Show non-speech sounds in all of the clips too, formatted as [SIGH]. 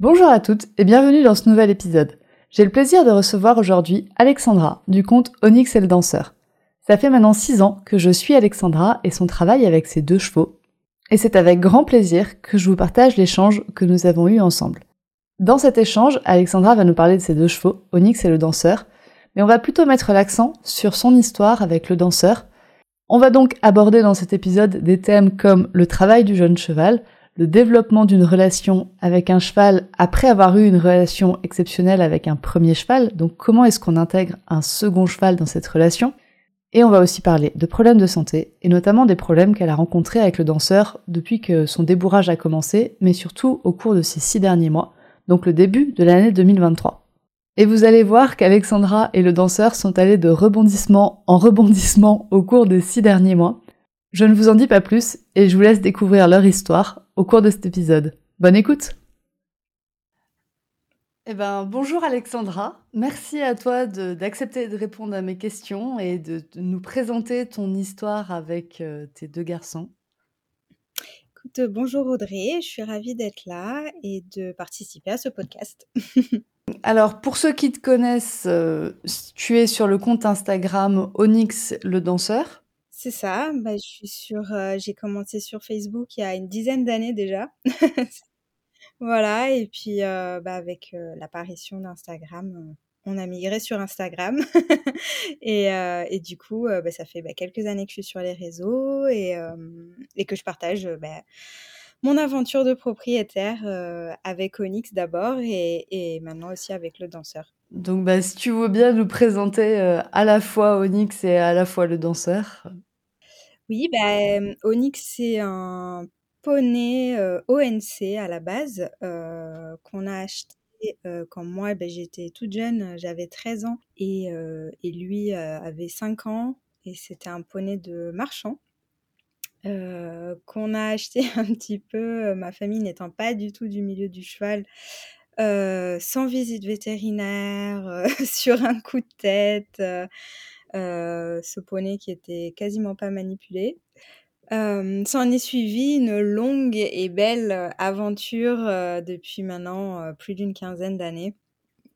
Bonjour à toutes et bienvenue dans ce nouvel épisode. J'ai le plaisir de recevoir aujourd'hui Alexandra du compte Onyx et le danseur. Ça fait maintenant 6 ans que je suis Alexandra et son travail avec ses deux chevaux. Et c'est avec grand plaisir que je vous partage l'échange que nous avons eu ensemble. Dans cet échange, Alexandra va nous parler de ses deux chevaux, Onyx et le danseur, mais on va plutôt mettre l'accent sur son histoire avec le danseur. On va donc aborder dans cet épisode des thèmes comme le travail du jeune cheval, le développement d'une relation avec un cheval après avoir eu une relation exceptionnelle avec un premier cheval. Donc comment est-ce qu'on intègre un second cheval dans cette relation? Et on va aussi parler de problèmes de santé et notamment des problèmes qu'elle a rencontrés avec le danseur depuis que son débourrage a commencé, mais surtout au cours de ces six derniers mois, donc le début de l'année 2023. Et vous allez voir qu'Alexandra et le danseur sont allés de rebondissement en rebondissement au cours des six derniers mois. Je ne vous en dis pas plus et je vous laisse découvrir leur histoire au cours de cet épisode. Bonne écoute eh ben, bonjour Alexandra, merci à toi d'accepter de, répondre à mes questions et de, nous présenter ton histoire avec euh, tes deux garçons. Écoute, bonjour Audrey, je suis ravie d'être là et de participer à ce podcast. [LAUGHS] Alors, pour ceux qui te connaissent, euh, tu es sur le compte Instagram Onyx le danseur. C'est ça, bah, je suis sur, j'ai commencé sur Facebook il y a une dizaine d'années déjà. [LAUGHS] Voilà et puis, bah, avec, l'apparition d'Instagram, on a migré sur Instagram [LAUGHS] et et du coup, bah, ça fait, bah, quelques années que je suis sur les réseaux et et que je partage, mon aventure de propriétaire, avec Onyx d'abord et et maintenant aussi avec le danseur. Donc, bah, si tu veux bien nous présenter, à la fois Onyx et à la fois le danseur? Oui, bah, Onyx, c'est un poney, ONC à la base, qu'on a acheté, quand moi, bah, j'étais toute jeune, j'avais 13 ans et et lui, avait 5 ans et c'était un poney de marchand, qu'on a acheté [LAUGHS] un petit peu, ma famille n'étant pas du tout du milieu du cheval, sans visite vétérinaire, [LAUGHS] sur un coup de tête, ce poney qui était quasiment pas manipulé. Euh, s'en est suivi une longue et belle aventure depuis maintenant plus d'une quinzaine d'années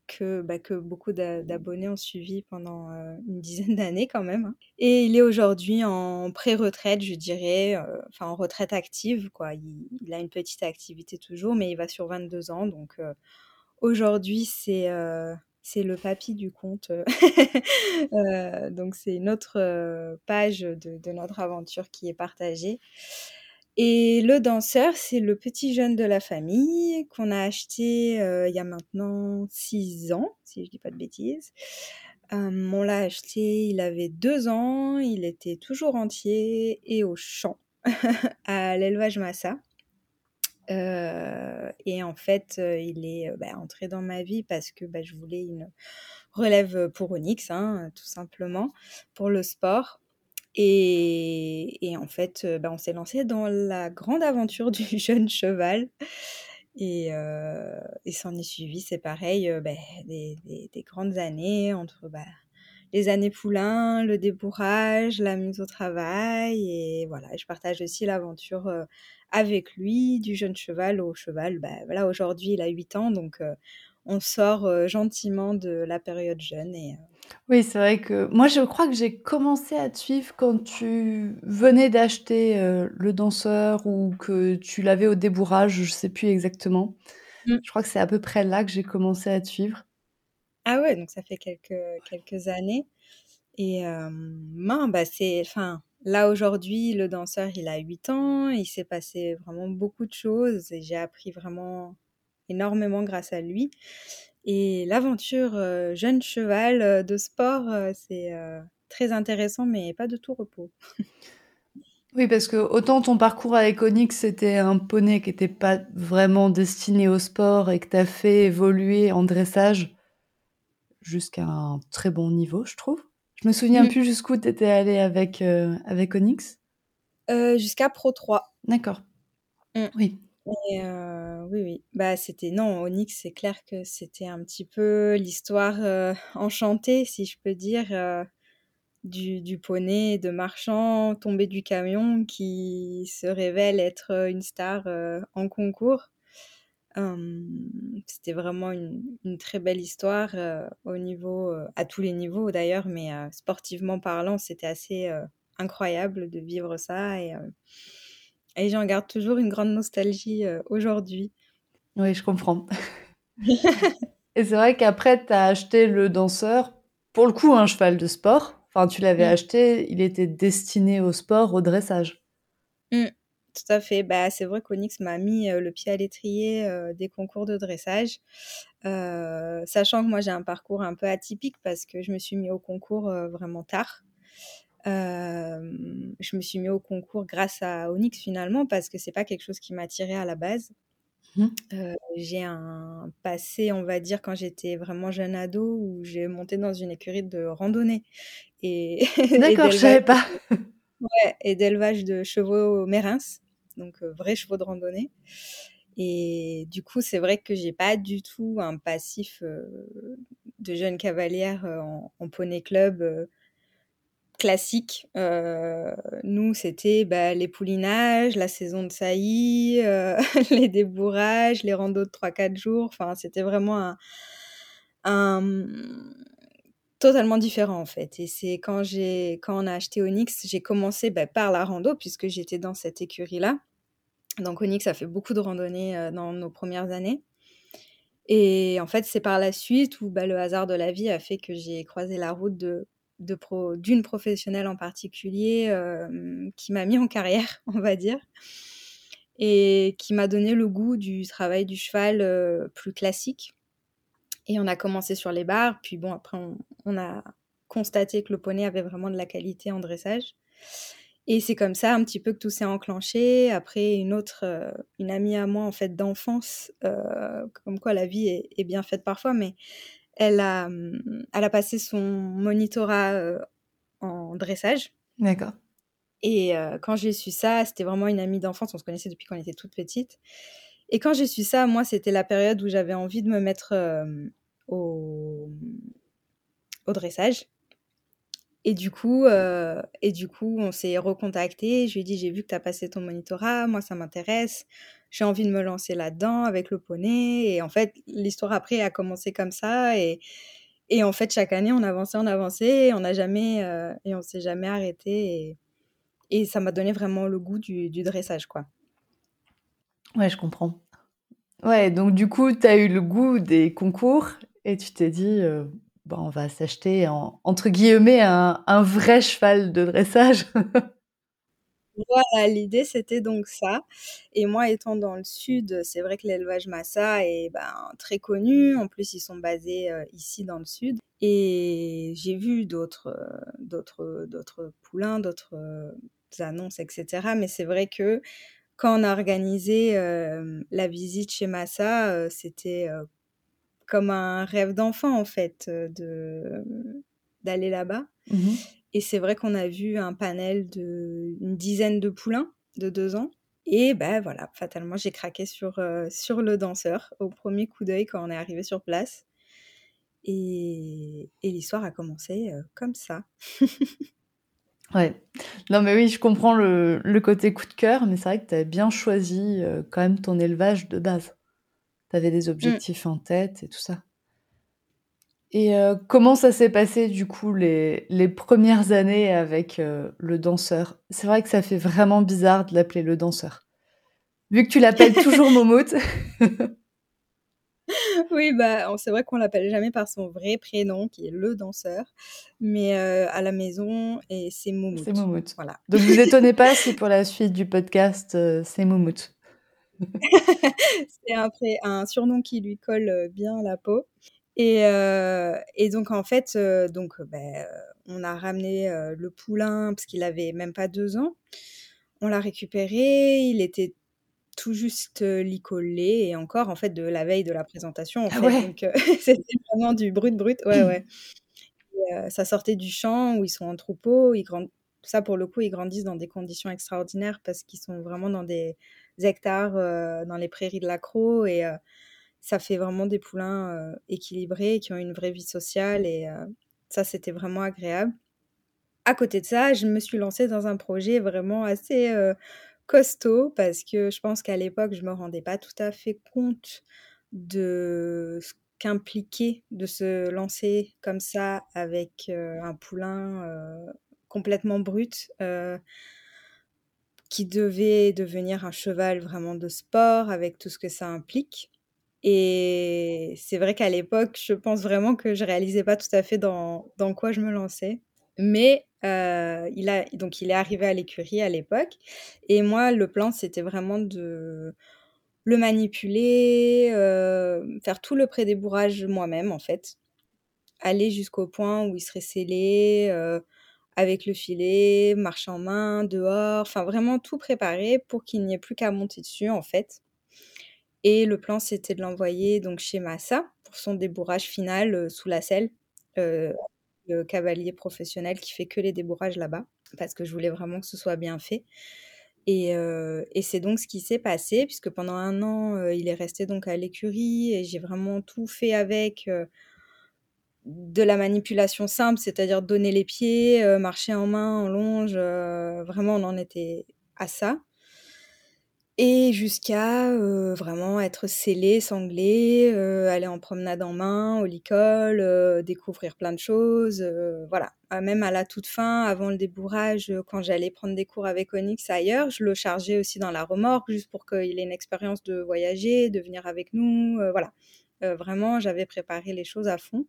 que, bah, beaucoup d'abonnés ont suivi pendant une dizaine [LAUGHS] d'années quand même. Hein. Et il est aujourd'hui en pré-retraite, je dirais, enfin en retraite active. Quoi. Il, a une petite activité toujours, mais il va sur 22 ans. Donc aujourd'hui, c'est c'est le papy du compte. Euh, [LAUGHS] euh, donc c'est une autre euh, page de, notre aventure qui est partagée. Et le danseur, c'est le petit jeune de la famille qu'on a acheté il y a maintenant six ans, si je dis pas de bêtises. on l'a acheté, il avait deux ans, il était toujours entier et au champ [LAUGHS] à l'élevage Massa. Euh, et en fait, euh, il est euh, bah, entré dans ma vie parce que bah, je voulais une relève pour Onyx, hein, tout simplement, pour le sport. Et, en fait, bah, on s'est lancé dans la grande aventure [LAUGHS] du jeune cheval. Et, et s'en est suivi, c'est pareil, des, grandes années entre les années poulain, le débourrage, la mise au travail. Et voilà, je partage aussi l'aventure avec lui, du jeune cheval au cheval. Bah, voilà, aujourd'hui, il a 8 ans, donc on sort gentiment de la période jeune. Et, Oui, c'est vrai que moi, je crois que j'ai commencé à te suivre quand tu venais d'acheter le danseur ou que tu l'avais au débourrage, je ne sais plus exactement. Mmh. Je crois que c'est à peu près là que j'ai commencé à te suivre. Ah ouais, donc ça fait quelques, quelques années. Et euh, bah c'est, enfin, Là, aujourd'hui, le danseur, il a 8 ans, il s'est passé vraiment beaucoup de choses et j'ai appris vraiment énormément grâce à lui. Et l'aventure euh, jeune cheval euh, de sport, euh, c'est très intéressant, mais pas de tout repos. [LAUGHS] Oui, parce que autant ton parcours avec Onyx, c'était un poney qui était pas vraiment destiné au sport et que tu as fait évoluer en dressage jusqu'à un très bon niveau, je trouve. Je me souviens Mmh. plus jusqu'où tu étais allée avec, heu, avec Onyx. Heu, jusqu'à Pro 3. D'accord. Mmh. Oui. Et heu, oui, oui. Bah, c'était non, Onyx, c'est clair que c'était un petit peu l'histoire, enchantée, si je peux dire, du du poney de marchand tombé du camion qui se révèle être, une star, en concours. Hem, c'était vraiment une une très belle histoire, heu, au niveau, heu à tous les niveaux d'ailleurs, mais heu, sportivement parlant, c'était assez, heu, incroyable de vivre ça et heu et j'en garde toujours une grande nostalgie, heu, aujourd'hui. Oui, je comprends. [LAUGHS] Et c'est vrai qu'après tu as acheté le Danseur, pour le coup un cheval de sport. Enfin, tu l'avais Mmh. acheté, il était destiné au sport, au dressage? Mmh. Tout à fait. Bah, c'est vrai qu'Onyx m'a mis, le pied à l'étrier, des concours de dressage. Sachant que moi j'ai un parcours un peu atypique parce que je me suis mis au concours, vraiment tard. Je me suis mis au concours grâce à Onyx finalement parce que c'est pas quelque chose qui m'attirait à la base. Mmh. J'ai un passé, on va dire, quand j'étais vraiment jeune ado où j'ai monté dans une écurie de randonnée et [LAUGHS] D'accord, je savais pas. Et d'élevage de chevaux mérins, donc heu, vrais chevaux de randonnée et du coup, c'est vrai que j'ai pas du tout un passif, heu, de jeune cavalière, heu, en poney club, classique. Nous, c'était, bah, les poulinages, la saison de saillies, [LAUGHS] heu, les débourrages, les randos de 3-4 jours. Enfin, c'était vraiment un totalement différent, en fait. Et c'est quand j'ai quand on a acheté Onyx, j'ai commencé, bah, par la rando puisque j'étais dans cette écurie-là. Donc Onyx a fait beaucoup de randonnées, heu, dans nos premières années. Et en fait, c'est par la suite où, bah, le hasard de la vie a fait que j'ai croisé la route de de pro d'une professionnelle en particulier, hem, qui m'a mis en carrière, [LAUGHS] on va dire et qui m'a donné le goût du travail du cheval, heu, plus classique et on a commencé sur les barres, puis bon après on on a constaté que le poney avait vraiment de la qualité en dressage et c'est comme ça un petit peu que tout s'est enclenché. Après une autre, heu, une amie à moi en fait d'enfance, heu, comme quoi la vie est est bien faite parfois, mais elle a, elle a passé son monitorat, heu, en dressage D'accord. et quand j'ai su ça, c'était vraiment une amie d'enfance, on se connaissait depuis qu'on était toutes petites et quand j'ai su ça, moi, c'était la période où j'avais envie de me mettre, hem, au, dressage. Et du coup, heu et du coup, on s'est recontactés. Je lui ai dit: «J'ai vu que tu as passé ton monitorat, moi ça m'intéresse, j'ai envie de me lancer là-dedans avec le poney» et en fait, l'histoire après a commencé comme ça. Et et en fait, chaque année, on avançait, on avançait. Et on n'a heu et s'est jamais arrêtés et et ça m'a donné vraiment le goût du du dressage, quoi. Ouais, je comprends. Ouais, donc du coup, tu as eu le goût des concours et tu t'es dit, heu: «Bah, on va s'acheter en entre guillemets «un vrai cheval de dressage». [LAUGHS] Voilà, l'idée c'était donc ça et moi étant dans le sud, c'est vrai que l'élevage Masa est, ben, très connu. En plus, ils sont basés, heu, ici dans le sud et j'ai vu d'autres, heu, d'autres, d'autres poulains, d'autres, heu, annonces et cetera mais c'est vrai que quand on a organisé, hem, la visite chez Masa, heu, c'était, heu, comme un rêve d'enfant en fait, de, d'aller là-bas Mmh mh. et c'est vrai qu'on a vu un panel d'une dizaine de poulains de 2 ans et bah, voilà, fatalement, j'ai craqué sur, sur le Danseur au 1er coup d'œil quand on est arrivé sur place et et l'histoire a commencé, comme ça. [LAUGHS] Ouais. Non, mais oui, je comprends le le côté coup de cœur, mais c'est vrai que tu avais bien choisi, heu, quand même ton élevage de base. Tu avais des Mmh. objectifs en tête et tout ça. Et heu, comment ça s'est passé du coup les les 1res années avec, heu, le Danseur? C'est vrai que ça fait vraiment bizarre de l'appeler le Danseur. Vu que tu l'appelles [LAUGHS] toujours Moumout. [LAUGHS] Oui, bah, c'est vrai qu'on l'appelle jamais par son vrai prénom qui est le Danseur, mais heu, à la maison et c'est C'est Moumout, Moumout. voilà. Donc vous [LAUGHS] étonnez pas si pour la suite du podcast, heu, c'est Moumout. C'est un surnom qui lui colle, heu, bien à la peau et donc en fait, donc heu, on a ramené, le poulain parce qu'il avait même pas 2 ans. on l'a récupéré, il était tout juste licolé et encore en fait de la veille de la présentation en Ah fait. ouais? Donc [LAUGHS] c'était vraiment du brut brut. Ouais, ouais. [CLEARS THROAT] Et ça sortait du champ où ils sont en troupeau, ils grand ça pour le coup, ils grandissent dans des conditions extraordinaires parce qu'ils sont vraiment dans des hectares, dans les prairies de l'accro et ça fait vraiment des poulains, équilibrés qui ont une vraie vie sociale et ça, c'était vraiment agréable. À côté de ça, je me suis lancée dans un projet vraiment assez, costaud parce que je pense qu'à l'époque, je me rendais pas tout à fait compte de ce qu'impliquait de se lancer comme ça avec, un poulain, complètement brut, qui devait devenir un cheval vraiment de sport avec tout ce que ça implique et c'est vrai qu'à l'époque, je pense vraiment que je réalisais pas tout à fait dans dans quoi je me lançais. Mais il a donc il est arrivé à l'écurie à l'époque et moi, le plan, c'était vraiment de le manipuler, faire tout le prédébourrage moi-même, en fait. Aller jusqu'au point où il serait sellé, avec le filet, marche en main, dehors, enfin vraiment tout préparer pour qu'il n'y ait plus qu'à monter dessus, en fait. Et le plan, c'était de l'envoyer donc chez Massa pour son débourrage final, sous la selle. Cavalier professionnel qui fait que les débourrages là-bas, parce que je voulais vraiment que ce soit bien fait. Et, et c'est donc ce qui s'est passé, puisque pendant un an, il est resté donc à l'écurie et j'ai vraiment tout fait avec, de la manipulation simple, c'est-à-dire donner les pieds, marcher en main, en longe, vraiment on en était à ça. Et jusqu'à, vraiment être sellé, sanglé, aller en promenade en main, au licol, découvrir plein de choses, voilà. même à la toute fin, avant le débourrage, quand j'allais prendre des cours avec Onyx ailleurs, je le chargeais aussi dans la remorque juste pour qu'il ait une expérience de voyager, de venir avec nous, voilà. vraiment, j'avais préparé les choses à fond.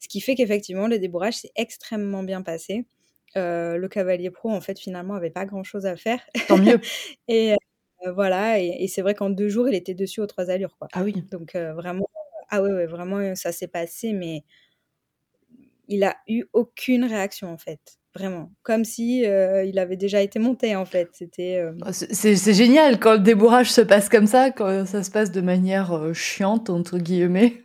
Ce qui fait qu'effectivement, le débourrage s'est extrêmement bien passé. le cavalier pro, en fait, finalement, avait pas grand-chose à faire. Tant mieux. [LAUGHS] et voilà et c'est vrai qu'en deux jours, il était dessus aux trois allures, quoi. Ah oui. Donc vraiment ah ouais, ouais, vraiment, ça s'est passé mais il a eu aucune réaction, en fait, vraiment. Comme si, il avait déjà été monté, en fait. C'était, oh, c'est c'est génial quand le débourrage se passe comme ça, quand ça se passe de manière, «chiante» entre guillemets.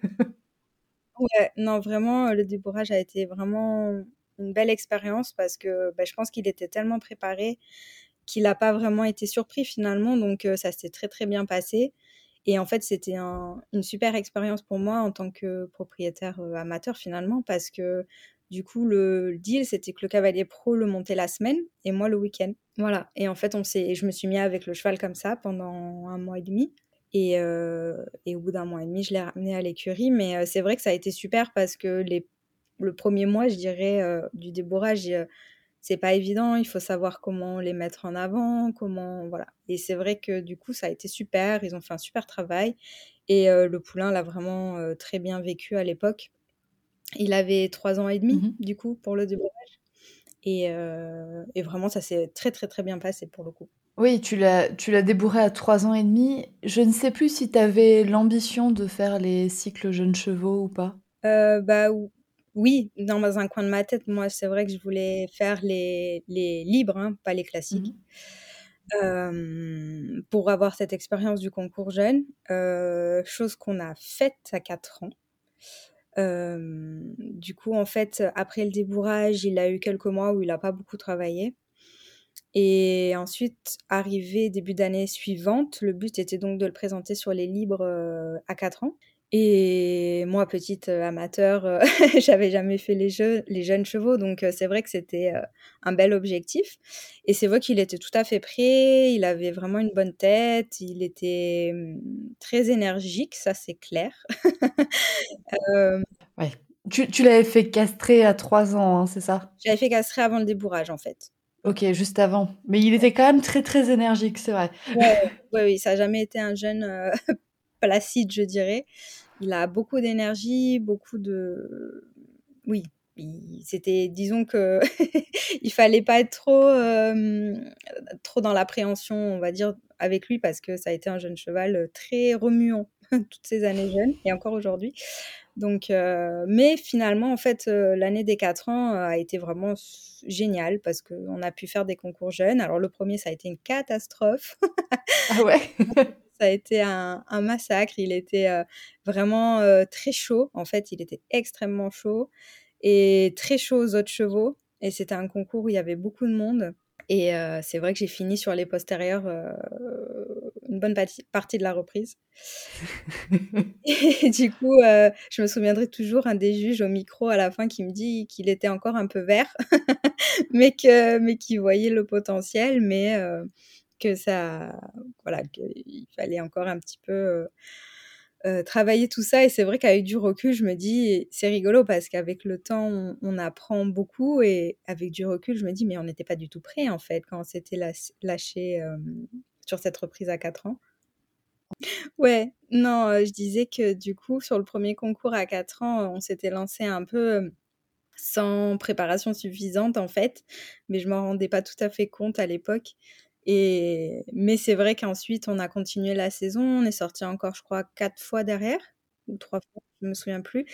Ouais, non, vraiment, le débourrage a été vraiment une belle expérience parce que, bah, je pense qu'il était tellement préparé qu'il a pas vraiment été surpris finalement, donc ça s'est très, très bien passé. Et en fait, c'était une super expérience pour moi en tant que propriétaire, amateur finalement parce que du coup, le deal, c'était que le cavalier pro le montait la semaine et moi le week-end. Voilà. Et en fait, on s'est je me suis mis avec le cheval comme ça pendant un mois et demi. Et et au bout d'un mois et demi, je l'ai ramené à l'écurie. Mais c'est vrai que ça a été super parce que les le premier mois, je dirais, du débourrage, c'est pas évident, il faut savoir comment les mettre en avant, comment voilà. Et c'est vrai que du coup, ça a été super, ils ont fait un super travail et le poulain l'a vraiment, très bien vécu à l'époque. Il avait 3 ans et demi, Mmh du coup, pour le débourrage et et vraiment ça s'est très, très, très bien passé pour le coup. Oui, tu l'as tu l'as débourré à 3 ans et demi. Je ne sais plus si tu avais l'ambition de faire les cycles jeunes chevaux ou pas? Heu, bah, oui, dans un coin de ma tête, moi, c'est vrai que je voulais faire les les libres, hein, pas les classiques. Mmh pour avoir cette expérience du concours jeune, chose qu'on a faite à 4 ans. du coup, en fait, après le débourrage, il a eu quelques mois où il a pas beaucoup travaillé et ensuite, arrivé début d'année suivante, le but était donc de le présenter sur les libres, à 4 ans et moi, petite, amateur, [LAUGHS] j'avais jamais fait les jeux les jeunes chevaux donc c'est vrai que c'était, un bel objectif et c'est vrai qu'il était tout à fait prêt, il avait vraiment une bonne tête, il était, mmh, très énergique, ça c'est clair. [LAUGHS] Ouais. Tu tu l'avais fait castrer à 3 ans, hein, c'est ça? J'avais fait castrer avant le débourrage, en fait. OK, juste avant. Mais il était quand même très, très énergique, c'est vrai. Ouais, [LAUGHS] ouais, oui, ça a jamais été un jeune, placide, je dirais. Il a beaucoup d'énergie, beaucoup de oui, c'était disons que [LAUGHS] il fallait pas être trop, hem, trop dans l'appréhension, on va dire, avec lui parce que ça a été un jeune cheval, très remuant [LAUGHS] toutes ces années jeunes et encore aujourd'hui. Donc, mais finalement, en fait, l'année des 4 ans a été vraiment géniale parce qu'on a pu faire des concours jeunes. Alors, le premier, ça a été une catastrophe. Ah ouais [LAUGHS] Ça a été un, un massacre. Il était vraiment très chaud. En fait, il était extrêmement chaud et très chaud aux autres chevaux. Et c'était un concours où il y avait beaucoup de monde. Et c'est vrai que j'ai fini sur les postérieurs une bonne partie de la reprise. [LAUGHS] et du coup, je me souviendrai toujours un des juges au micro à la fin qui me dit qu'il était encore un peu vert, [LAUGHS] mais que mais qu'il voyait le potentiel, mais que ça, voilà, qu'il fallait encore un petit peu euh, travailler tout ça. Et c'est vrai qu'avec du recul, je me dis, c'est rigolo parce qu'avec le temps, on, apprend beaucoup. Et avec du recul, je me dis, mais on n'était pas du tout prêt en fait quand on s'était lâché euh, sur cette reprise à 4 ans? Ouais, non, euh, je disais que du coup, sur le premier concours à 4 ans, on s'était lancé un peu sans préparation suffisante en fait, mais je m'en rendais pas tout à fait compte à l'époque. Et, mais c'est vrai qu'ensuite, on a continué la saison. On est sorti encore, je crois, quatre fois derrière, ou trois fois, je me souviens plus.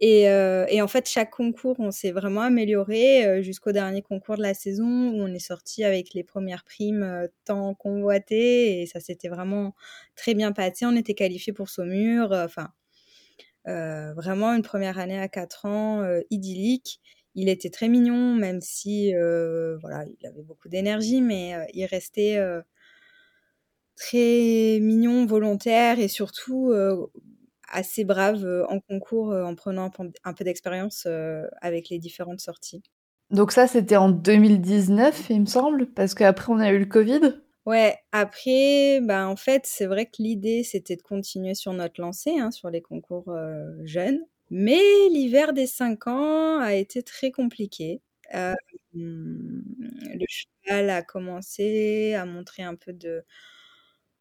Et, euh, et en fait, chaque concours, on s'est vraiment amélioré euh, jusqu'au dernier concours de la saison où on est sorti avec les premières primes euh, tant convoitées. Et ça s'était vraiment très bien passé. On était qualifié pour Saumur. Enfin, vraiment une première année à quatre ans idyllique. Il était très mignon, même si voilà, il avait beaucoup d'énergie, mais il restait très mignon, volontaire et surtout assez brave en concours en prenant un peu d'expérience avec les différentes sorties. Donc ça, c'était en 2019, il me semble, parce qu'après, on a eu le Covid? Ouais, après, ben, en fait, c'est vrai que l'idée, c'était de continuer sur notre lancée, hein, sur les concours jeunes. Mais l'hiver des 5 ans a été très compliqué. Euh, le cheval a commencé à montrer un peu de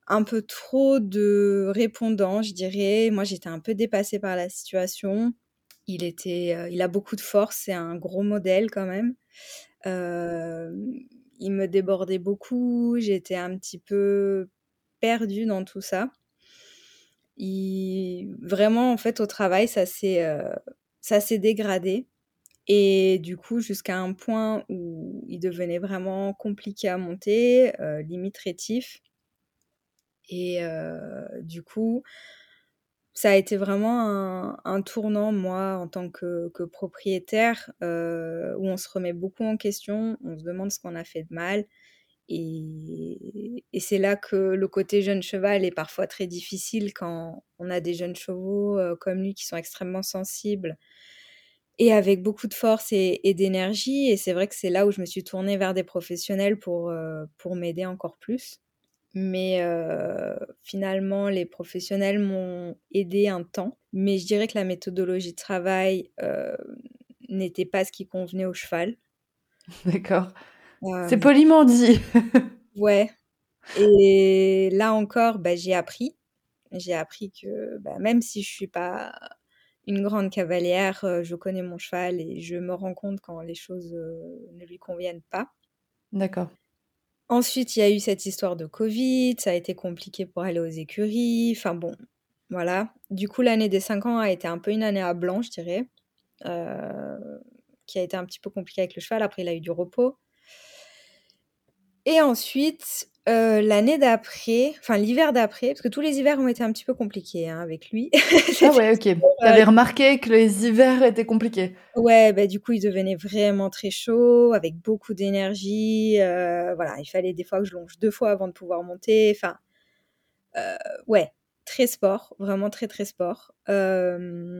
un peu trop de répondants, je dirais. Moi, j'étais un peu dépassée par la situation. Il était, euh, il a beaucoup de force, c'est un gros modèle quand même. Il me débordait beaucoup, j'étais un petit peu perdue dans tout ça vraiment, en fait, au travail, ça s'est, euh, ça s'est dégradé. Et du coup, jusqu'à un point où il devenait vraiment compliqué à monter, euh, limite rétif. Et euh, du coup, ça a été vraiment un, tournant, moi, en tant que, propriétaire, où on se remet beaucoup en question, on se demande ce qu'on a fait de mal. Et, c'est là que le côté jeune cheval est parfois très difficile quand on a des jeunes chevaux euh, comme lui qui sont extrêmement sensibles et avec beaucoup de force et, d'énergie. Et c'est vrai que c'est là où je me suis tournée vers des professionnels pour, euh, pour m'aider encore plus. Mais euh, finalement, les professionnels m'ont aidé un temps. Mais je dirais que la méthodologie de travail n'était pas ce qui convenait au cheval. [LAUGHS] D'accord. C'est poliment dit. [LAUGHS] ouais. Et là encore, bah, j'ai appris. J'ai appris que bah, même si je suis pas une grande cavalière, euh, je connais mon cheval et je me rends compte quand les choses euh, ne lui conviennent pas. D'accord. Ensuite, il y a eu cette histoire de Covid, ça a été compliqué pour aller aux écuries. Enfin bon, voilà. Du coup, l'année des 5 ans a été un peu une année à blanc, je dirais, euh, qui a été un petit peu compliquée avec le cheval. Après, il a eu du repos. Et ensuite, euh, l'année d'après, enfin l'hiver d'après, parce que tous les hivers ont été un petit peu compliqués hein, avec lui. [LAUGHS] ah ouais, ok. Tu avais remarqué que les hivers étaient compliqués. Ouais, bah, du coup, il devenait vraiment très chaud, avec beaucoup d'énergie. Euh, voilà, il fallait des fois que je longe deux fois avant de pouvoir monter. Enfin, euh, ouais, très sport, vraiment très très sport.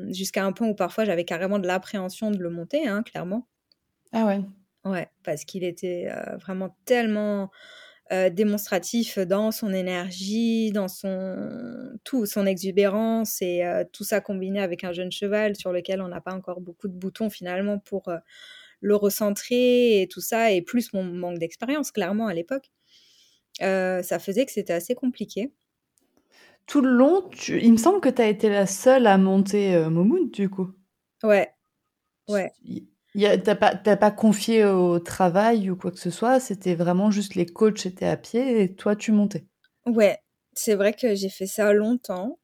Jusqu'à un point où parfois j'avais carrément de l'appréhension de le monter, hein, clairement. Ah ouais. Ouais, parce qu'il était vraiment tellement démonstratif dans son énergie, dans son tout, son exubérance et tout ça combiné avec un jeune cheval sur lequel on n'a pas encore beaucoup de boutons finalement pour le recentrer et tout ça, et plus mon manque d'expérience clairement à l'époque, ça faisait que c'était assez compliqué. Tout le long, il me semble que tu as été la seule à monter Momoun du coup. Ouais. Ouais. T'as pas, pas confié au travail ou quoi que ce soit, c'était vraiment juste les coachs étaient à pied et toi tu montais. Ouais, c'est vrai que j'ai fait ça longtemps.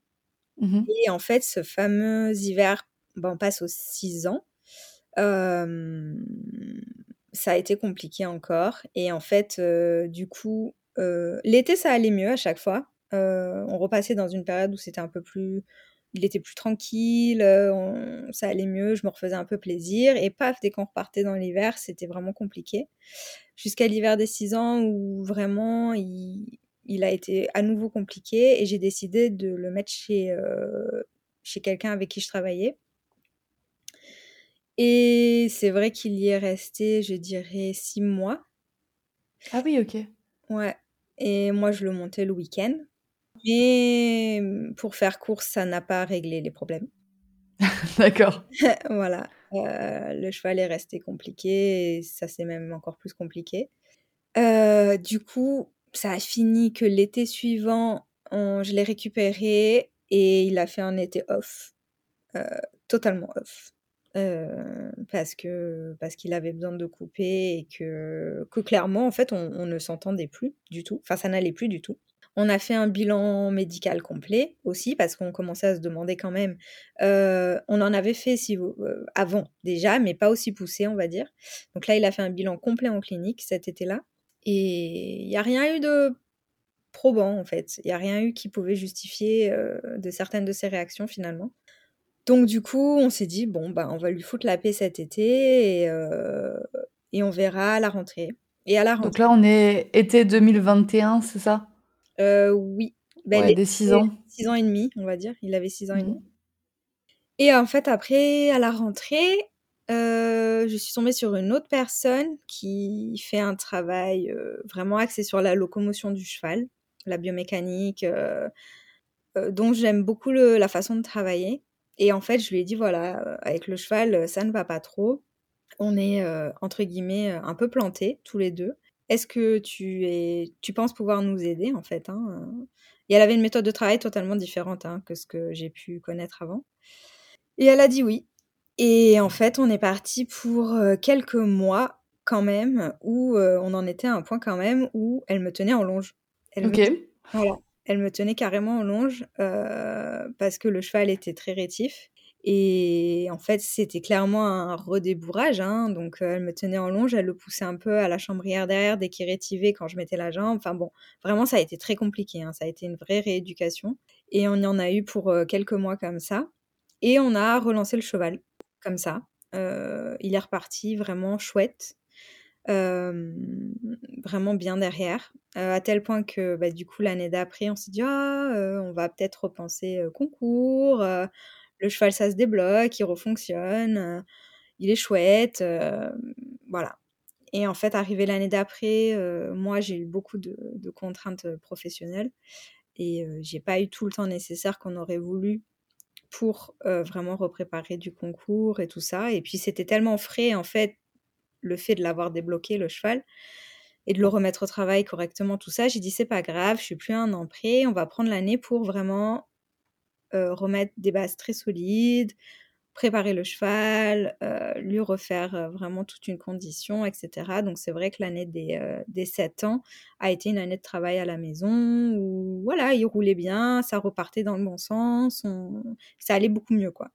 Mmh et en fait, ce fameux hiver ben, on passe aux 6 ans. Euh, ça a été compliqué encore. Et en fait, euh, du coup, euh, l'été, ça allait mieux à chaque fois. on repassait dans une période où c'était un peu plus il était plus tranquille, ça allait mieux, je me refaisais un peu plaisir. Et paf, dès qu'on repartait dans l'hiver, c'était vraiment compliqué. Jusqu'à l'hiver des 6 ans où vraiment il, il, a été à nouveau compliqué et j'ai décidé de le mettre chez, chez quelqu'un avec qui je travaillais. Et c'est vrai qu'il y est resté, je dirais, six mois. Ah oui, ok. Ouais. Et moi, je le montais le week-end. Mais pour faire course, ça n'a pas réglé les problèmes. [LAUGHS] D'accord. [LAUGHS] voilà. Euh, le cheval est resté compliqué et ça c'est même encore plus compliqué. Euh, du coup, ça a fini que l'été suivant, je l'ai récupéré et il a fait un été off. Euh, totalement off. parce que parce qu'il avait besoin de couper et que, que clairement en fait on, on ne s'entendait plus du tout. Enfin ça n'allait plus du tout. On a fait un bilan médical complet aussi parce qu'on commençait à se demander quand même. Euh, on en avait fait si euh, avant déjà, mais pas aussi poussé, on va dire. Donc là, il a fait un bilan complet en clinique cet été-là. Et il n'y a rien eu de probant en fait. Il n'y a rien eu qui pouvait justifier euh, de certaines de ses réactions finalement. Donc du coup, on s'est dit, bon, bah, on va lui foutre la paix cet été et, et on verra à la rentrée. Et à la rentrée. Donc là, on est été 2021, c'est ça? Euh, oui. Ben, des 6 ans. 6 ans et demi, on va dire. Il avait 6 ans et mmh demi. Et en fait, après, à la rentrée, euh, je suis tombée sur une autre personne qui fait un travail euh, vraiment axé sur la locomotion du cheval, la biomécanique, dont j'aime beaucoup la façon de travailler. Et en fait, je lui ai dit, voilà, avec le cheval, ça ne va pas trop. On est, entre guillemets, un peu plantés, tous les deux. Est-ce que tu, es, tu penses pouvoir nous aider en fait hein, euh? Et elle avait une méthode de travail totalement différente hein, que ce que j'ai pu connaître avant. Et elle a dit oui. Et en fait, on est parti pour euh, quelques mois quand même, où euh, on en était à un point quand même où elle me tenait en longe. Elle ok. voilà. Elle me tenait carrément en longe parce que le cheval était très rétif. Et en fait, c'était clairement un redébourrage. Hein, donc, elle me tenait en longe, elle le poussait un peu à la chambrière derrière dès qu'il rétivait quand je mettais la jambe. Enfin bon, vraiment, ça a été très compliqué. Hein, ça a été une vraie rééducation. Et on y en a eu pour quelques mois comme ça. Et on a relancé le cheval comme ça. il est reparti vraiment chouette. vraiment bien derrière, à tel point que bah, du coup l'année d'après on s'est dit ah on va peut-être repenser concours, le cheval, ça se débloque, il refonctionne, euh, il est chouette, euh, voilà. Et en fait, arrivé l'année d'après, euh, moi, j'ai eu beaucoup de, contraintes professionnelles et j'ai pas eu tout le temps nécessaire qu'on aurait voulu pour vraiment repréparer du concours et tout ça. Et puis, c'était tellement frais, en fait, le fait de l'avoir débloqué, le cheval, et de le remettre au travail correctement, tout ça. J'ai dit, c'est pas grave, je suis plus un an près, on va prendre l'année pour vraiment euh, remettre des bases très solides, préparer le cheval, euh, lui refaire euh, vraiment toute une condition, etc. Donc c'est vrai que l'année des, des 7 ans a été une année de travail à la maison où voilà, il roulait bien, ça repartait dans le bon sens, ça allait beaucoup mieux quoi.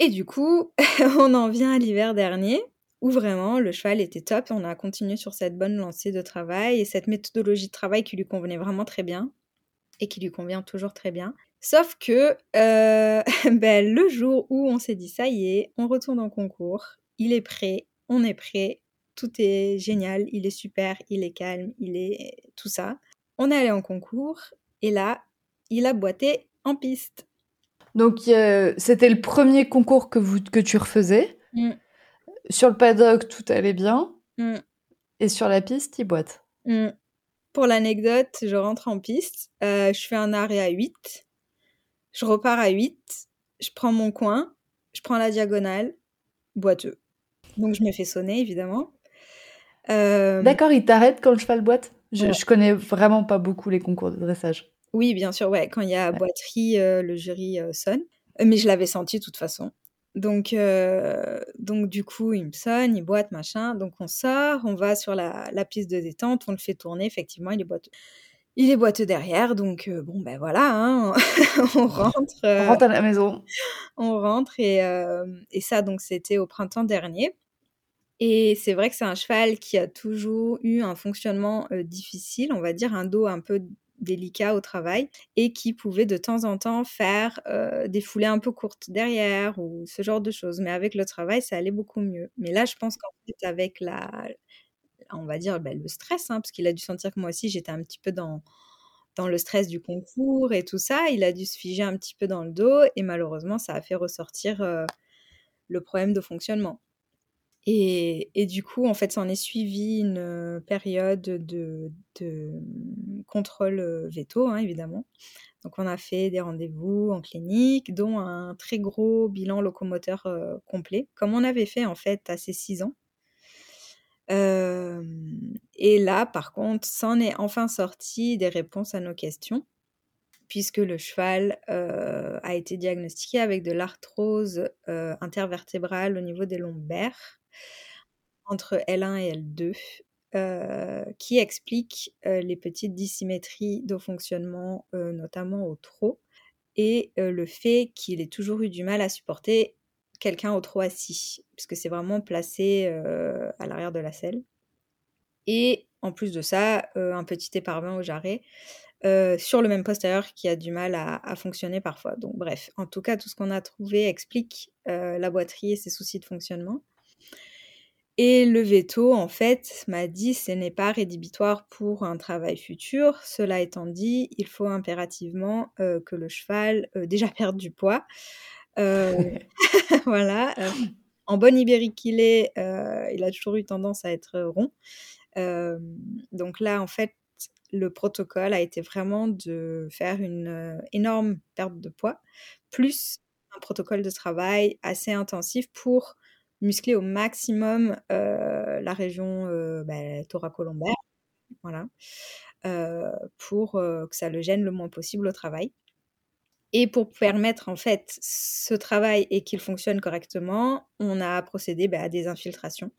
Et du coup, [LAUGHS] on en vient à l'hiver dernier où vraiment le cheval était top on a continué sur cette bonne lancée de travail et cette méthodologie de travail qui lui convenait vraiment très bien et qui lui convient toujours très bien. Sauf que euh, [LAUGHS] ben, le jour où on s'est dit ça y est, on retourne en concours, il est prêt, on est prêt, tout est génial, il est super, il est calme, il est tout ça. On est allé en concours et là, il a boité en piste. Donc c'était le premier concours que, vous, que tu refaisais. Mmh. Sur le paddock, tout allait bien. Mmh. Et sur la piste, il boite. Mmh. Pour l'anecdote, je rentre en piste, euh, je fais un arrêt à 8 je repars à 8, je prends mon coin, je prends la diagonale, boiteux. Donc je me fais sonner, évidemment. Euh, D'accord, il t'arrête quand le cheval boite je, je, connais vraiment pas beaucoup les concours de dressage. Oui, bien sûr, ouais. Quand il y a boiterie, euh, le jury euh, sonne. Mais je l'avais senti de toute façon. Donc, donc du coup, il me sonne, il boite, machin. Donc on sort, on va sur la, la, piste de détente, on le fait tourner, effectivement, il est boiteux. Il est boiteux derrière, donc bon, ben, voilà, hein, [LAUGHS] on rentre, On rentre à la maison. [LAUGHS] On rentre et et ça donc c'était au printemps dernier et c'est vrai que c'est un cheval qui a toujours eu un fonctionnement, difficile, on va dire, un dos un peu délicat au travail et qui pouvait de temps en temps faire, des foulées un peu courtes derrière ou ce genre de choses. Mais avec le travail, ça allait beaucoup mieux. Mais là, je pense qu'en fait, avec la on va dire, bah, le stress, hein, parce qu'il a dû sentir que moi aussi j'étais un petit peu dans le stress du concours et tout ça, il a dû se figer un petit peu dans le dos et malheureusement, ça a fait ressortir, le problème de fonctionnement. Et et du coup, en fait, s'en est suivi une, période de de, contrôle, véto, hein, évidemment. Donc on a fait des rendez-vous en clinique, dont un très gros bilan locomoteur, complet, comme on avait fait, en fait, à ses 6 ans. Et là, par contre, c'en est enfin sorti des réponses à nos questions, puisque le cheval, heu, a été diagnostiqué avec de l'arthrose, heu, intervertébrale au niveau des lombaires, entre L1 et L2, heu, qui explique, les petites dissymétries de fonctionnement, notamment au trot et le fait qu'il ait toujours eu du mal à supporter quelqu'un au trot assis, puisque c'est vraiment placé, heu, à l'arrière de la selle et en plus de ça, heu, un petit éparvin au jarret, heu, sur le même postérieur qui a du mal à fonctionner parfois. Donc bref, en tout cas, tout ce qu'on a trouvé explique, la boiterie et ses soucis de fonctionnement et le véto, en fait, m'a dit: «Ce n'est pas rédhibitoire pour un travail futur. Cela étant dit, il faut impérativement, que le cheval, déjà [LAUGHS] perde du poids». Heu, [LAUGHS] voilà, heu, en bon ibérique qu'il est, heu, il a toujours eu tendance à être rond. Donc là, en fait, le protocole a été vraiment de faire une, énorme perte de poids, plus un protocole de travail assez intensif pour muscler au maximum, la région, heu, bah, thoracolombaire, voilà, pour, que ça le gêne le moins possible au travail et pour permettre, en fait, ce travail et qu'il fonctionne correctement, on a procédé, bah, à des infiltrations.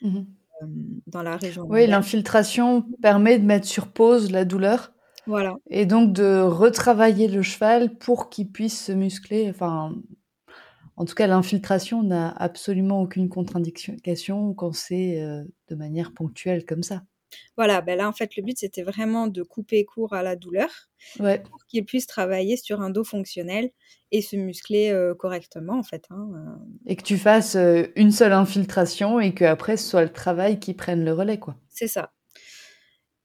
Mmh Hem, dans la région Oui, l'infiltration permet de mettre sur pause la douleur Voilà. et donc de retravailler le cheval pour qu'il puisse se muscler. Enfin, en tout cas, l'infiltration n'a absolument aucune contre-indication quand c'est, heu, de manière ponctuelle comme ça. Voilà, bah, là, en fait, le but, c'était vraiment de couper court à la douleur Ouais. pour qu'il puisse travailler sur un dos fonctionnel et se muscler, heu, correctement, en fait, hein, heu. Et que tu fasses, heu, une seule infiltration et qu'après ce soit le travail qui prenne le relais, quoi. C'est ça.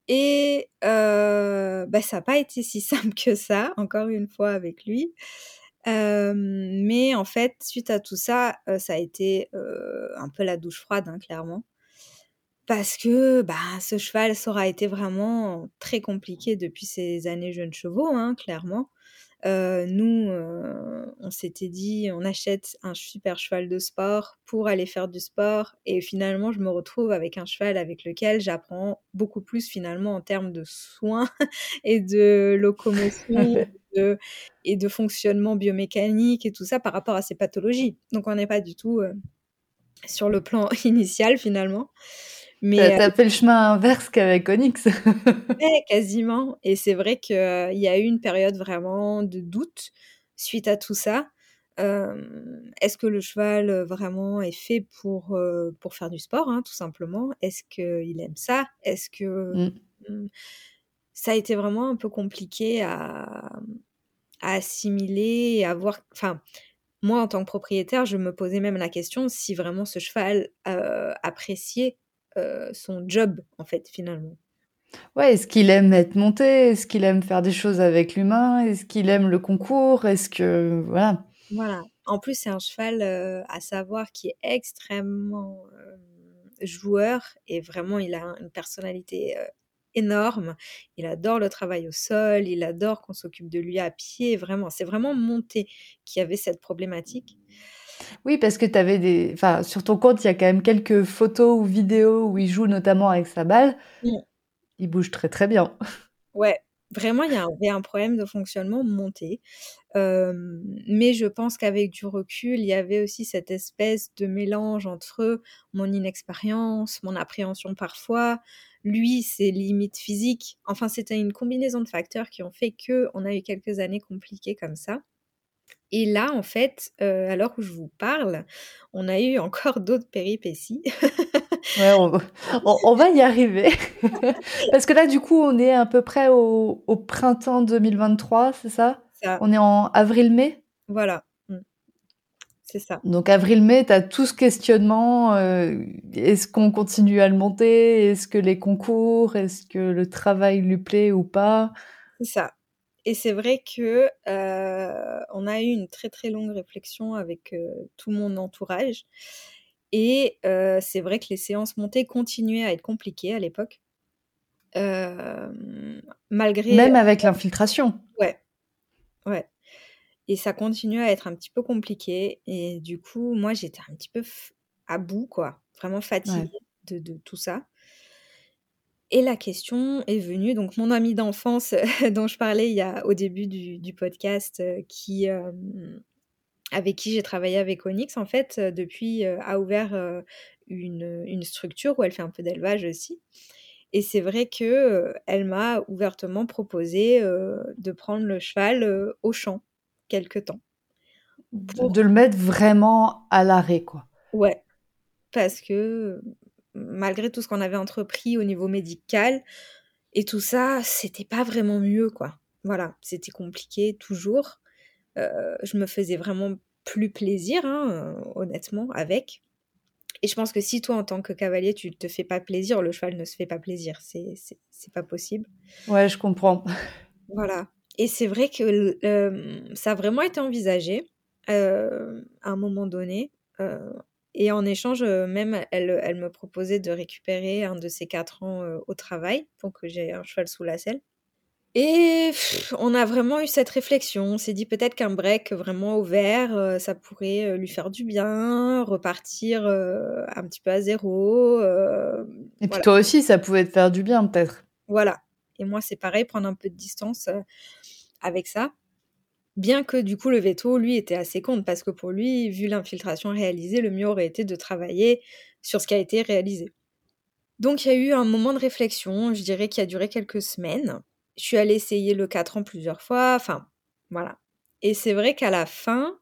Et bah, ça a pas été si [LAUGHS] simple que ça, encore une fois avec lui. Mais en fait, suite à tout ça, ça a été, un peu la douche froide, hein, clairement. Parce que, bah, ce cheval, ça aura été vraiment très compliqué depuis ses années jeunes chevaux, hein, clairement. Heu, nous, heu, on s'était dit: «On achète un super cheval de sport pour aller faire du sport» et finalement, je me retrouve avec un cheval avec lequel j'apprends beaucoup plus finalement en termes de soins [LAUGHS] et de locomotion [LAUGHS] de et de fonctionnement biomécanique et tout ça par rapport à ses pathologies. Donc on n'est pas du tout, heu, sur le plan [LAUGHS] initial finalement. Mais, heu as fait le chemin inverse qu'avec Onyx. [LAUGHS] Ouais, quasiment et c'est vrai qu'il y a eu une période vraiment de doute suite à tout ça. Est-ce que le cheval, heu, vraiment est fait pour, pour faire du sport, hein, tout simplement? Est-ce qu'il aime ça? Est-ce que, Mmh. mmh, ça a été vraiment un peu compliqué à, à assimiler et à voir enfin, moi, en tant que propriétaire, je me posais même la question si vraiment ce cheval, appréciait, son job, en fait, finalement. Ouais, est-ce qu'il aime être monté? Est-ce qu'il aime faire des choses avec l'humain? Est-ce qu'il aime le concours? Est-ce que voilà. Voilà. En plus, c'est un cheval, heu, à savoir qui est extrêmement, hem, joueur et vraiment il a une personnalité, énorme. Il adore le travail au sol, il adore qu'on s'occupe de lui à pied, vraiment. C'est vraiment Monté qui avait cette problématique. Oui, parce que tu avais des enfin, sur ton compte, il y a quand même quelques photos ou vidéos où il joue notamment avec sa balle. Mmh. Il bouge très, très bien. Ouais. Vraiment, il y avait un problème de fonctionnement monté. mais je pense qu'avec du recul, il y avait aussi cette espèce de mélange entre mon inexpérience, mon appréhension parfois, lui, ses limites physiques. Enfin, c'était une combinaison de facteurs qui ont fait qu'on a eu quelques années compliquées comme ça. Et là, en fait, euh, à l'heure où je vous parle, on a eu encore [LAUGHS] d'autres péripéties. ouais, on, va y arriver. [LAUGHS] Parce que là, du coup, on est à peu près au, printemps 2023, c'est ça, ça, On est en avril-mai? Voilà. Mmh. C'est ça. Donc avril-mai, tu as tout ce questionnement. Euh, est-ce qu'on continue à le monter? Est-ce que les concours? Est-ce que le travail lui plaît ou pas? C'est ça. Et c'est vrai que on a eu une très très longue réflexion avec tout mon entourage. Et c'est vrai que les séances montées continuaient à être compliquées à l'époque. malgré. Même avec l'infiltration. Ouais. Ouais. Et ça continuait à être un petit peu compliqué. Et du coup, moi, j'étais un petit peu à bout, quoi. Vraiment fatiguée de, de, tout ça. Et la question est venue, donc mon ami d'enfance [LAUGHS] dont je parlais il y a, au début du, podcast, euh, qui, euh, avec qui j'ai travaillé avec Onyx, en fait, euh, depuis, a ouvert une, une, structure où elle fait un peu d'élevage aussi. Et c'est vrai que elle m'a ouvertement proposé de prendre le cheval au champ quelque temps. De le mettre vraiment à l'arrêt, quoi. Ouais, parce que malgré tout ce qu'on avait entrepris au niveau médical et tout ça, c'était pas vraiment mieux, quoi. Voilà, c'était compliqué toujours. Euh, je me faisais vraiment plus plaisir, hein, euh, honnêtement, avec. Et je pense que si toi, en tant que cavalier, tu te fais pas plaisir, le cheval ne se fait pas plaisir. C'est, c'est, pas possible. Ouais, je comprends. Voilà. Et c'est vrai que euh, ça a vraiment été envisagé à un moment donné. Et en échange, même, elle, elle me proposait de récupérer un de ses quatre ans au travail pour que j'ai un cheval sous la selle. Et on a vraiment eu cette réflexion. On s'est dit peut-être qu'un break vraiment au vert, ça pourrait lui faire du bien, repartir un petit peu à zéro. Et puis toi aussi, ça pouvait te faire du bien peut-être. Voilà. Et moi, c'est pareil, prendre un peu de distance avec ça. Bien que du coup le veto, lui, était assez contre, parce que pour lui, vu l'infiltration réalisée, le mieux aurait été de travailler sur ce qui a été réalisé. Donc il y a eu un moment de réflexion, je dirais, qui a duré quelques semaines. Je suis allée essayer le 4 ans plusieurs fois, enfin, voilà. Et c'est vrai qu'à la fin,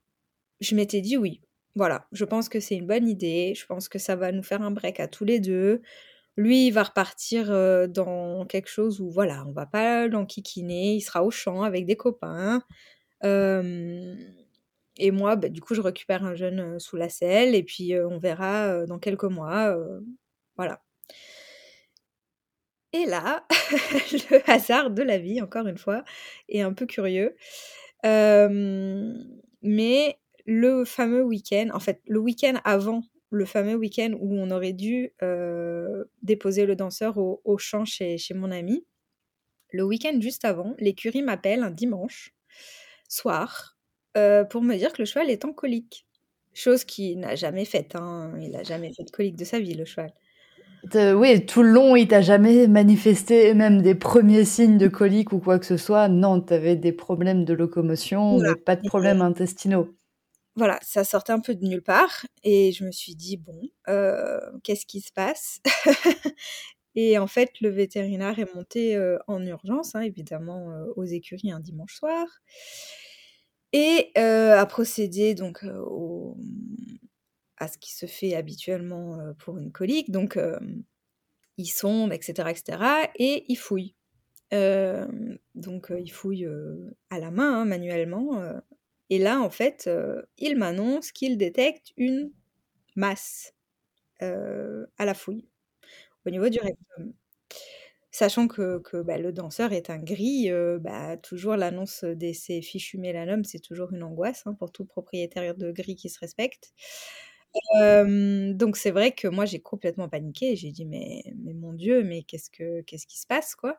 je m'étais dit oui, voilà, je pense que c'est une bonne idée, je pense que ça va nous faire un break à tous les deux. Lui, il va repartir dans quelque chose où, voilà, on va pas l'enquiquiner, il sera au champ avec des copains et moi, bah, du coup, je récupère un jeune sous la selle et puis on verra dans quelques mois. voilà. Et là, [LAUGHS] le hasard de la vie, encore une fois, est un peu curieux. mais le fameux week-end, en fait, le week-end avant le fameux week-end où on aurait dû déposer le danseur au, champ chez, mon ami, le week-end juste avant, l'écurie m'appelle un dimanche soir euh, pour me dire que le cheval est en colique. Chose qu'il n'a jamais faite. Hein. Il n'a jamais fait de colique de sa vie, le cheval. Oui, tout le long, il t'a jamais manifesté même des premiers signes de colique ou quoi que ce soit. Non, tu avais des problèmes de locomotion, mais pas de problèmes intestinaux. Voilà, ça sortait un peu de nulle part. Et je me suis dit, bon, euh, qu'est-ce qui se passe? [LAUGHS] Et en fait, le vétérinaire est monté en urgence, hein, évidemment, aux écuries un dimanche soir, et a procédé donc à ce qui se fait habituellement pour une colique. Donc, il sonde, etc., etc., et il fouille. donc, il fouille à la main, hein, manuellement. et là, en fait, il m'annonce qu'il détecte une masse à la fouille au niveau du rectum. Sachant que, que bah, le danseur est un gris, bah, toujours l'annonce de ces fichus mélanomes, c'est toujours une angoisse hein, pour tout propriétaire de gris qui se respecte. donc c'est vrai que moi j'ai complètement paniqué. J'ai dit mais, mais mon Dieu, mais qu'est-ce que qu'est-ce qui se passe quoi?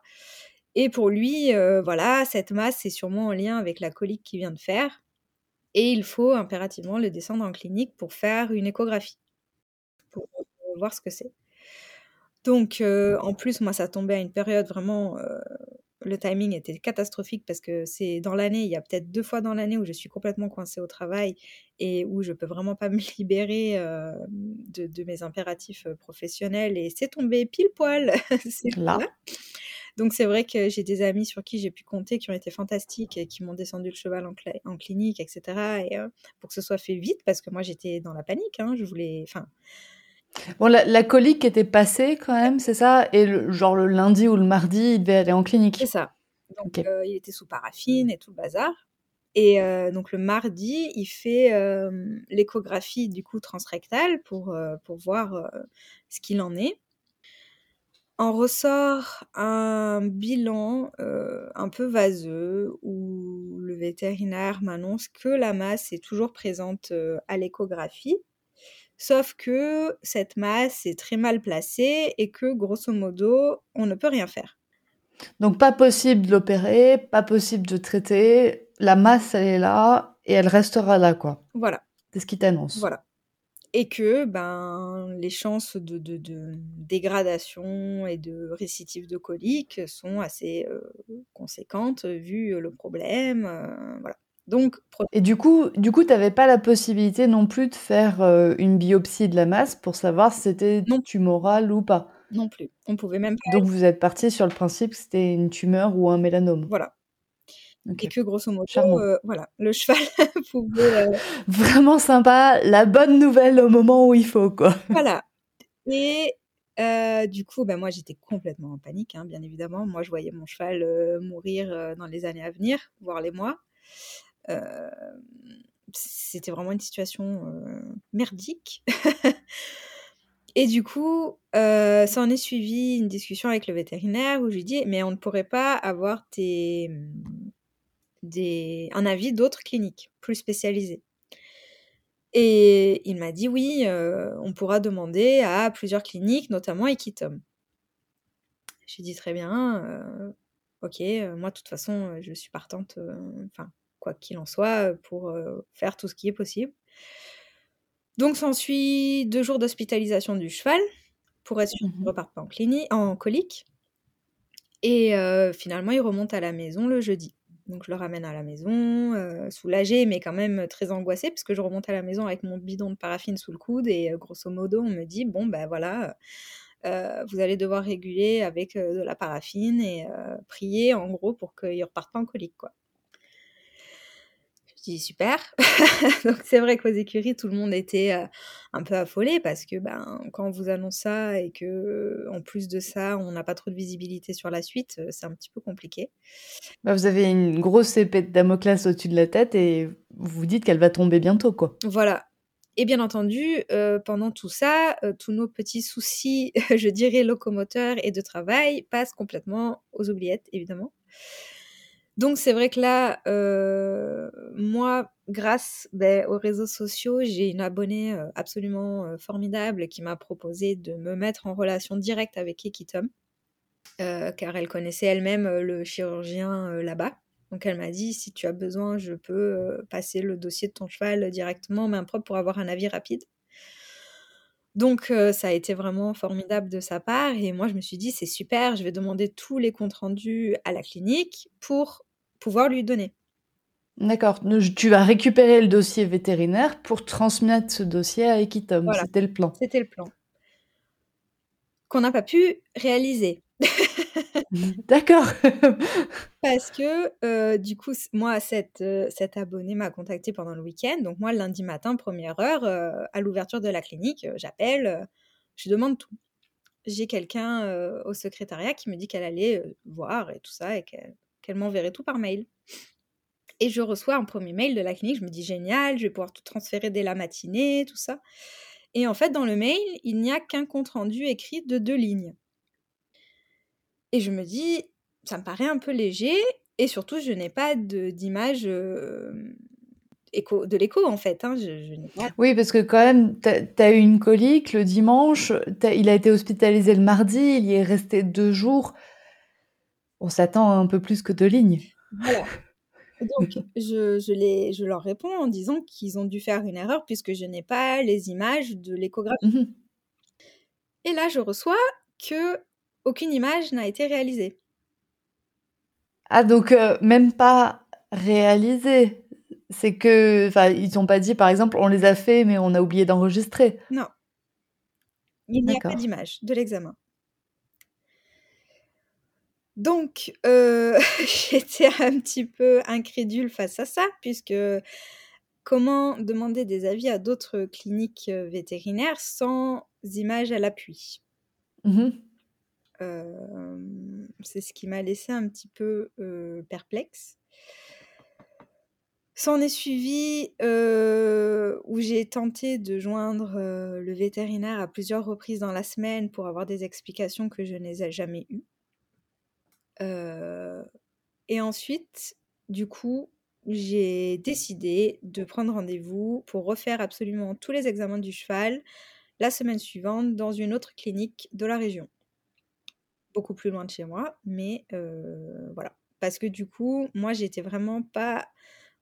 Et pour lui, voilà, cette masse c'est sûrement en lien avec la colique qu'il vient de faire, et il faut impérativement le descendre en clinique pour faire une échographie pour voir ce que c'est. Donc, en plus, moi, ça tombait à une période vraiment le timing était catastrophique parce que c'est dans l'année, il y a peut-être deux fois dans l'année où je suis complètement coincée au travail et où je peux vraiment pas [LAUGHS] me libérer euh, de, mes impératifs euh, professionnels et c'est tombé pile poil. [LAUGHS] là. Donc c'est vrai que j'ai des amis sur qui j'ai pu compter qui ont été fantastiques et qui m'ont descendu le cheval en, clinique, etc. Et euh, pour que ce soit fait vite parce que moi j'étais dans la panique, hein, je voulais, enfin. Bon, la, colique était passée quand même, c'est ça? Et le, genre le lundi ou le mardi, il devait aller en clinique. C'est ça. Donc euh, il était sous paraffine et tout le bazar. Et euh, donc le mardi, il fait l'échographie du coup transrectale pour, pour voir ce qu'il en est. En ressort un bilan euh, un peu vaseux où le vétérinaire m'annonce que la masse est toujours présente euh, à l'échographie, sauf que cette masse est très mal placée et que grosso modo, on ne peut rien faire. Donc pas possible de l'opérer, pas possible de traiter, la masse elle est là et elle restera là quoi. Voilà. C'est ce qui t'annonce. Voilà et que ben, les chances de, dégradation et de récidive de colique sont assez conséquentes vu le problème. voilà. Donc, et du coup, du coup, tu n'avais pas la possibilité non plus de faire une biopsie de la masse pour savoir si c'était tumoral ou pas. Non plus. On pouvait même pas. Donc vous êtes parti sur le principe que c'était une tumeur ou un mélanome. Voilà. Et que grosso modo, euh, voilà, le cheval [LAUGHS] pouvait. Euh, [LAUGHS] Vraiment sympa, la bonne nouvelle au moment où il faut, quoi. Voilà. [LAUGHS] Et euh, du coup, ben, moi j'étais complètement en panique, hein, bien évidemment. Moi je voyais mon cheval mourir dans les années à venir, voire les mois. C'était vraiment une situation merdique. [LAUGHS] Et du coup, ça en est suivi une discussion avec le vétérinaire où je lui dis Mais on ne pourrait pas avoir tes, un avis d'autres cliniques plus spécialisées? Et il m'a dit oui, on pourra demander à plusieurs cliniques, notamment Equitom. J'ai dit très bien, ok, moi de toute façon je suis partante, enfin quoi qu'il en soit, pour faire tout ce qui est possible. Donc s'ensuit deux jours d'hospitalisation du cheval pour être sûr qu'il ne mmh reparte pas en, clinique, en colique. Et finalement il remonte à la maison le jeudi. Donc je le ramène à la maison, euh, soulagée, mais quand même très angoissée, parce que je remonte à la maison avec mon bidon de paraffine sous le coude, et euh, grosso modo, on me dit, bon, ben voilà, vous allez devoir réguler avec de la paraffine et prier, en gros, pour qu'il ne reparte pas en colique, quoi. Je dis super. [LAUGHS] Donc c'est vrai qu'aux écuries, tout le monde était un peu affolé parce que ben, quand on vous annonce ça et que en plus de ça, on n'a pas trop de visibilité sur la suite, c'est un petit peu compliqué. Bah, vous avez une grosse épée de Damoclès au-dessus de la tête et vous vous dites qu'elle va tomber bientôt, quoi. Voilà. Et bien entendu, pendant tout ça, tous nos petits soucis, [LAUGHS] je dirais, locomoteurs et de travail passent complètement aux oubliettes, évidemment. Donc c'est vrai que là, euh, moi, grâce ben, aux réseaux sociaux, j'ai une abonnée euh, absolument euh, formidable qui m'a proposé de me mettre en relation directe avec Equitom, car elle connaissait elle-même le chirurgien là-bas. Donc elle m'a dit, si tu as besoin, je peux passer le dossier de ton cheval directement en main propre pour avoir un avis rapide. Donc ça a été vraiment formidable de sa part et moi je me suis dit c'est super, je vais demander tous les comptes rendus à la clinique pour pouvoir lui donner. D'accord. Tu vas récupérer le dossier vétérinaire pour transmettre ce dossier à Equitom. C'était le plan. C'était le plan. Qu'on n'a pas pu réaliser. [LAUGHS] [LAUGHS] D'accord. Parce que du coup, moi, cette, cet abonné m'a contacté pendant le week-end. Donc moi, lundi matin, première heure, à l'ouverture de la clinique, j'appelle, je demande tout. J'ai quelqu'un au secrétariat qui me dit qu'elle allait voir et tout ça et qu'elle m'enverrait tout par mail. Et je reçois un premier mail de la clinique, je me dis génial, je vais pouvoir tout transférer dès la matinée, tout ça. Et en fait, dans le mail, il n'y a qu'un compte rendu écrit de deux lignes. Et je me dis, ça me paraît un peu léger, et surtout, je n'ai pas d'image euh, de l'écho, en fait. Hein. Oui, parce que quand même, tu as, eu une colique le dimanche, il a été hospitalisé le mardi, il y est resté deux jours. On s'attend un peu plus que deux lignes. Voilà. [LAUGHS] Donc, je, je, je leur réponds en disant qu'ils ont dû faire une erreur puisque je n'ai pas les images de l'échographie. Mmh Et là, je reçois que aucune image n'a été réalisée. Ah donc euh, même pas réalisé. C'est que, enfin, ils n'ont pas dit, par exemple, on les a fait, mais on a oublié d'enregistrer. Non. Il n'y a pas d'image de l'examen. Donc, euh, [LAUGHS] j'étais un petit peu incrédule face à ça, puisque comment demander des avis à d'autres cliniques euh, vétérinaires sans images à l'appui? Mhm. C'est ce qui m'a laissé un petit peu perplexe. S'en est suivi où j'ai tenté de joindre le vétérinaire à plusieurs reprises dans la semaine pour avoir des explications que je n'ai jamais eues. Et ensuite, du coup, j'ai décidé de prendre rendez-vous pour refaire absolument tous les examens du cheval la semaine suivante dans une autre clinique de la région. Beaucoup plus loin de chez moi, mais euh, voilà. Parce que du coup, moi, j'étais vraiment pas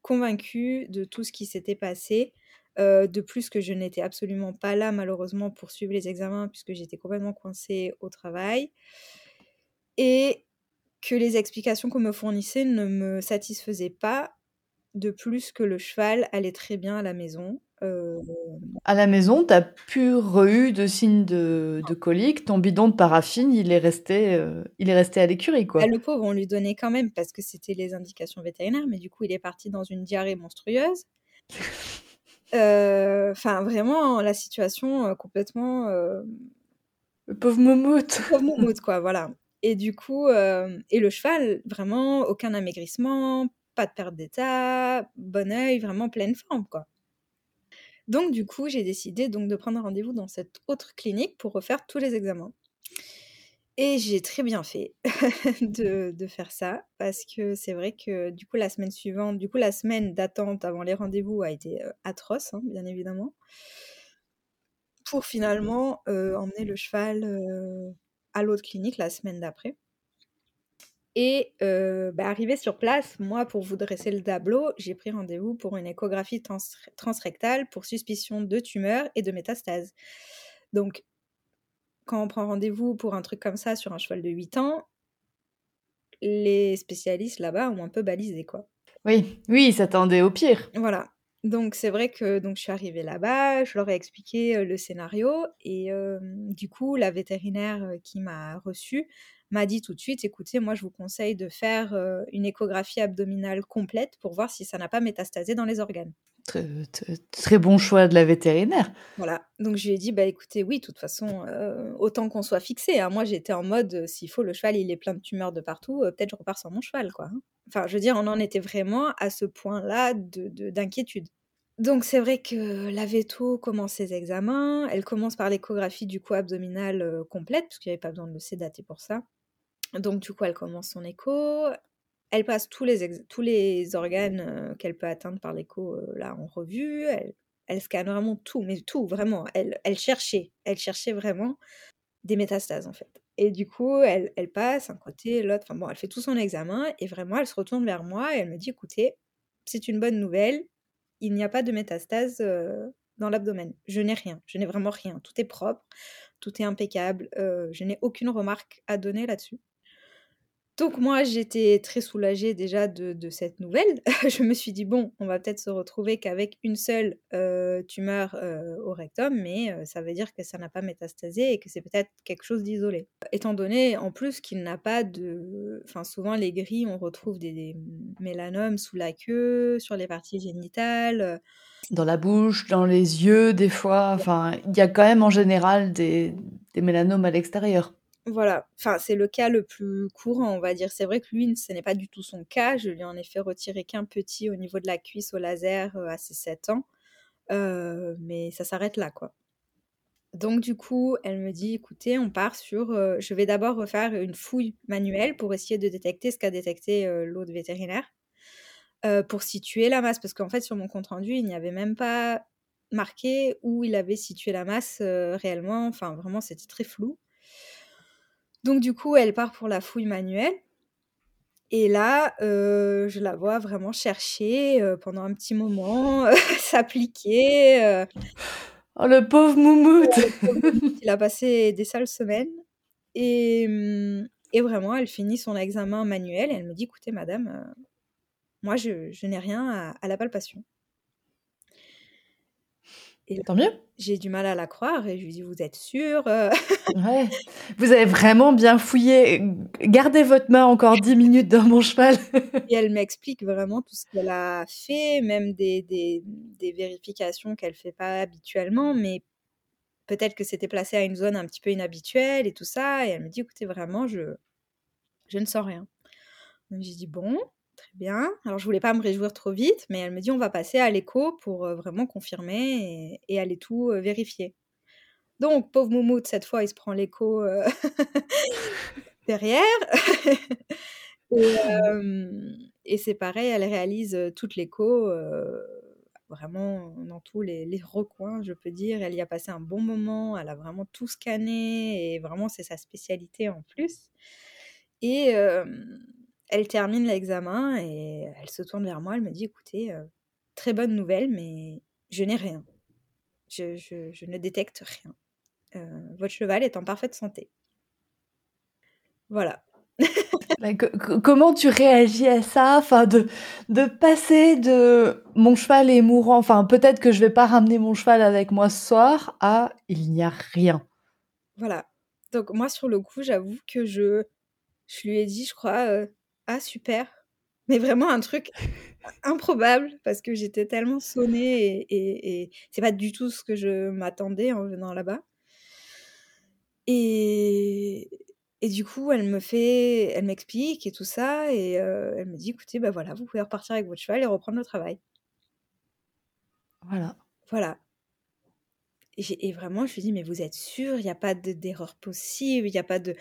convaincue de tout ce qui s'était passé. Euh, de plus que je n'étais absolument pas là, malheureusement, pour suivre les examens, puisque j'étais complètement coincée au travail. Et que les explications qu'on me fournissait ne me satisfaisaient pas, de plus que le cheval allait très bien à la maison. Euh, À la maison, t'as plus eu de signes de, de colique. Ton bidon de paraffine, il est resté, euh, il est resté à l'écurie, bah, quoi. le pauvre, on lui donnait quand même parce que c'était les indications vétérinaires, mais du coup, il est parti dans une diarrhée monstrueuse. [LAUGHS] Euh, Enfin, vraiment, la situation complètement Le pauvre moumoute. pauvre moumoute, quoi, voilà. Et du coup, et le cheval, vraiment, aucun amaigrissement, pas de perte d'état, bon œil, vraiment pleine forme, quoi. Donc, du coup, j'ai décidé donc de prendre rendez-vous dans cette autre clinique pour refaire tous les examens. Et j'ai très bien fait [LAUGHS] de, de faire ça parce que c'est vrai que du coup, la semaine suivante, du coup, la semaine d'attente avant les rendez-vous a été euh, atroce, hein, bien évidemment, pour finalement euh, emmener le cheval euh, à l'autre clinique la semaine d'après. Et euh, bah, arrivé sur place, moi, pour vous dresser le tableau, j'ai pris rendez-vous pour une échographie trans- transrectale pour suspicion de tumeur et de métastase. Donc, quand on prend rendez-vous pour un truc comme ça sur un cheval de 8 ans, les spécialistes là-bas ont un peu balisé, quoi. Oui, oui, ils s'attendaient au pire. Voilà. Donc c'est vrai que donc je suis arrivée là-bas, je leur ai expliqué euh, le scénario et euh, du coup la vétérinaire euh, qui m'a reçue m'a dit tout de suite, écoutez, moi je vous conseille de faire euh, une échographie abdominale complète pour voir si ça n'a pas métastasé dans les organes. Très, très- très bon choix de la vétérinaire. Voilà. Donc je lui ai dit, bah écoutez, oui, de toute façon, euh, autant qu'on soit fixé. hein. Moi j'étais en mode, euh, s'il faut, le cheval il est plein de tumeurs de partout, euh, peut-être je repars sur mon cheval, quoi. hein. Enfin, je veux dire, on en était vraiment à ce point-là de, de- d'inquiétude. Donc c'est vrai que la veto commence ses examens. Elle commence par l'échographie du coup abdominale complète, parce qu'il n'y avait pas besoin de le sédater pour ça. Donc du coup, elle commence son écho. Elle passe tous les, tous les organes euh, qu'elle peut atteindre par l'écho euh, là en revue. Elle, scanne vraiment tout, mais tout, vraiment. Elle, cherchait, elle cherchait vraiment des métastases en fait. Et du coup, elle, passe un côté, l'autre, enfin bon, elle fait tout son examen et vraiment, elle se retourne vers moi et elle me dit, écoutez, c'est une bonne nouvelle, il n'y a pas de métastases euh, dans l'abdomen. Je n'ai rien, je n'ai vraiment rien. Tout est propre, tout est impeccable, je n'ai aucune remarque à donner là-dessus. Donc moi, j'étais très soulagée déjà de, de cette nouvelle. [LAUGHS] je me suis dit, bon, on va peut-être se retrouver qu'avec une seule euh, tumeur euh, au rectum, mais euh, ça veut dire que ça n'a pas métastasé et que c'est peut-être quelque chose d'isolé. Étant donné en plus qu'il n'a pas de... Enfin, souvent les grilles, on retrouve des, des mélanomes sous la queue, sur les parties génitales. Dans la bouche, dans les yeux, des fois. Enfin, il y a quand même en général des, des mélanomes à l'extérieur. Voilà, enfin c'est le cas le plus courant, on va dire. C'est vrai que lui, ce n'est pas du tout son cas. Je lui en ai fait retirer qu'un petit au niveau de la cuisse au laser euh, à ses 7 ans. Euh, mais ça s'arrête là, quoi. Donc du coup, elle me dit, écoutez, on part sur... euh, je vais d'abord refaire une fouille manuelle pour essayer de détecter ce qu'a détecté l'autre vétérinaire, pour situer la masse. Parce qu'en fait, sur mon compte-rendu, il n'y avait même pas marqué où il avait situé la masse réellement. Enfin, vraiment, c'était très flou. Donc du coup, elle part pour la fouille manuelle. Et là, euh, je la vois vraiment chercher euh, pendant un petit moment, euh, [LAUGHS] s'appliquer. Oh, le pauvre moumoute il a passé des sales semaines. Et, hum, Et vraiment, elle finit son examen manuel et elle me dit écoutez, madame, moi, je, je n'ai rien à, à la palpation. Et Tant mieux. J'ai du mal à la croire et je lui dis Vous êtes sûre euh? [LAUGHS] Ouais. Vous avez vraiment bien fouillé. Gardez votre main encore 10 minutes dans mon cheval. [LAUGHS] et elle m'explique vraiment tout ce qu'elle a fait, même des, des, des vérifications qu'elle ne fait pas habituellement, mais peut-être que c'était placé à une zone un petit peu inhabituelle et tout ça. Et elle me dit Écoutez, vraiment, je, je ne sens rien. Donc j'ai dit Bon, Très bien. Alors, je voulais pas me réjouir trop vite, mais elle me dit on va passer à l'écho pour euh, vraiment confirmer et, aller tout euh, vérifier. Donc, pauvre Moumout, cette fois, il se prend l'écho euh, [LAUGHS] derrière. [LAUGHS] et, c'est pareil, elle réalise toute l'écho, vraiment dans tous les, les, recoins, je peux dire. Elle y a passé un bon moment, elle a vraiment tout scanné, et vraiment, c'est sa spécialité en plus. Et elle termine l'examen et elle se tourne vers moi, elle me dit écoutez, euh, très bonne nouvelle, mais je n'ai rien. Je, ne détecte rien. Euh, votre cheval est en parfaite santé. Voilà. [LAUGHS] comment tu réagis à ça? Enfin, de, de passer de mon cheval est mourant, enfin peut-être que je vais pas ramener mon cheval avec moi ce soir, à il n'y a rien. Voilà. Donc moi sur le coup, j'avoue que je, je lui ai dit, je crois, euh, ah super. Mais vraiment un truc improbable parce que j'étais tellement sonnée et, et, c'est pas du tout ce que je m'attendais en venant là-bas. Et, et du coup, elle me fait, elle m'explique et tout ça, et euh, elle me dit, écoutez, bah voilà, vous pouvez repartir avec votre cheval et reprendre le travail. Voilà. Voilà. Et, et vraiment, je lui dis, mais vous êtes sûr, il n'y a pas d'erreur possible, il n'y a pas de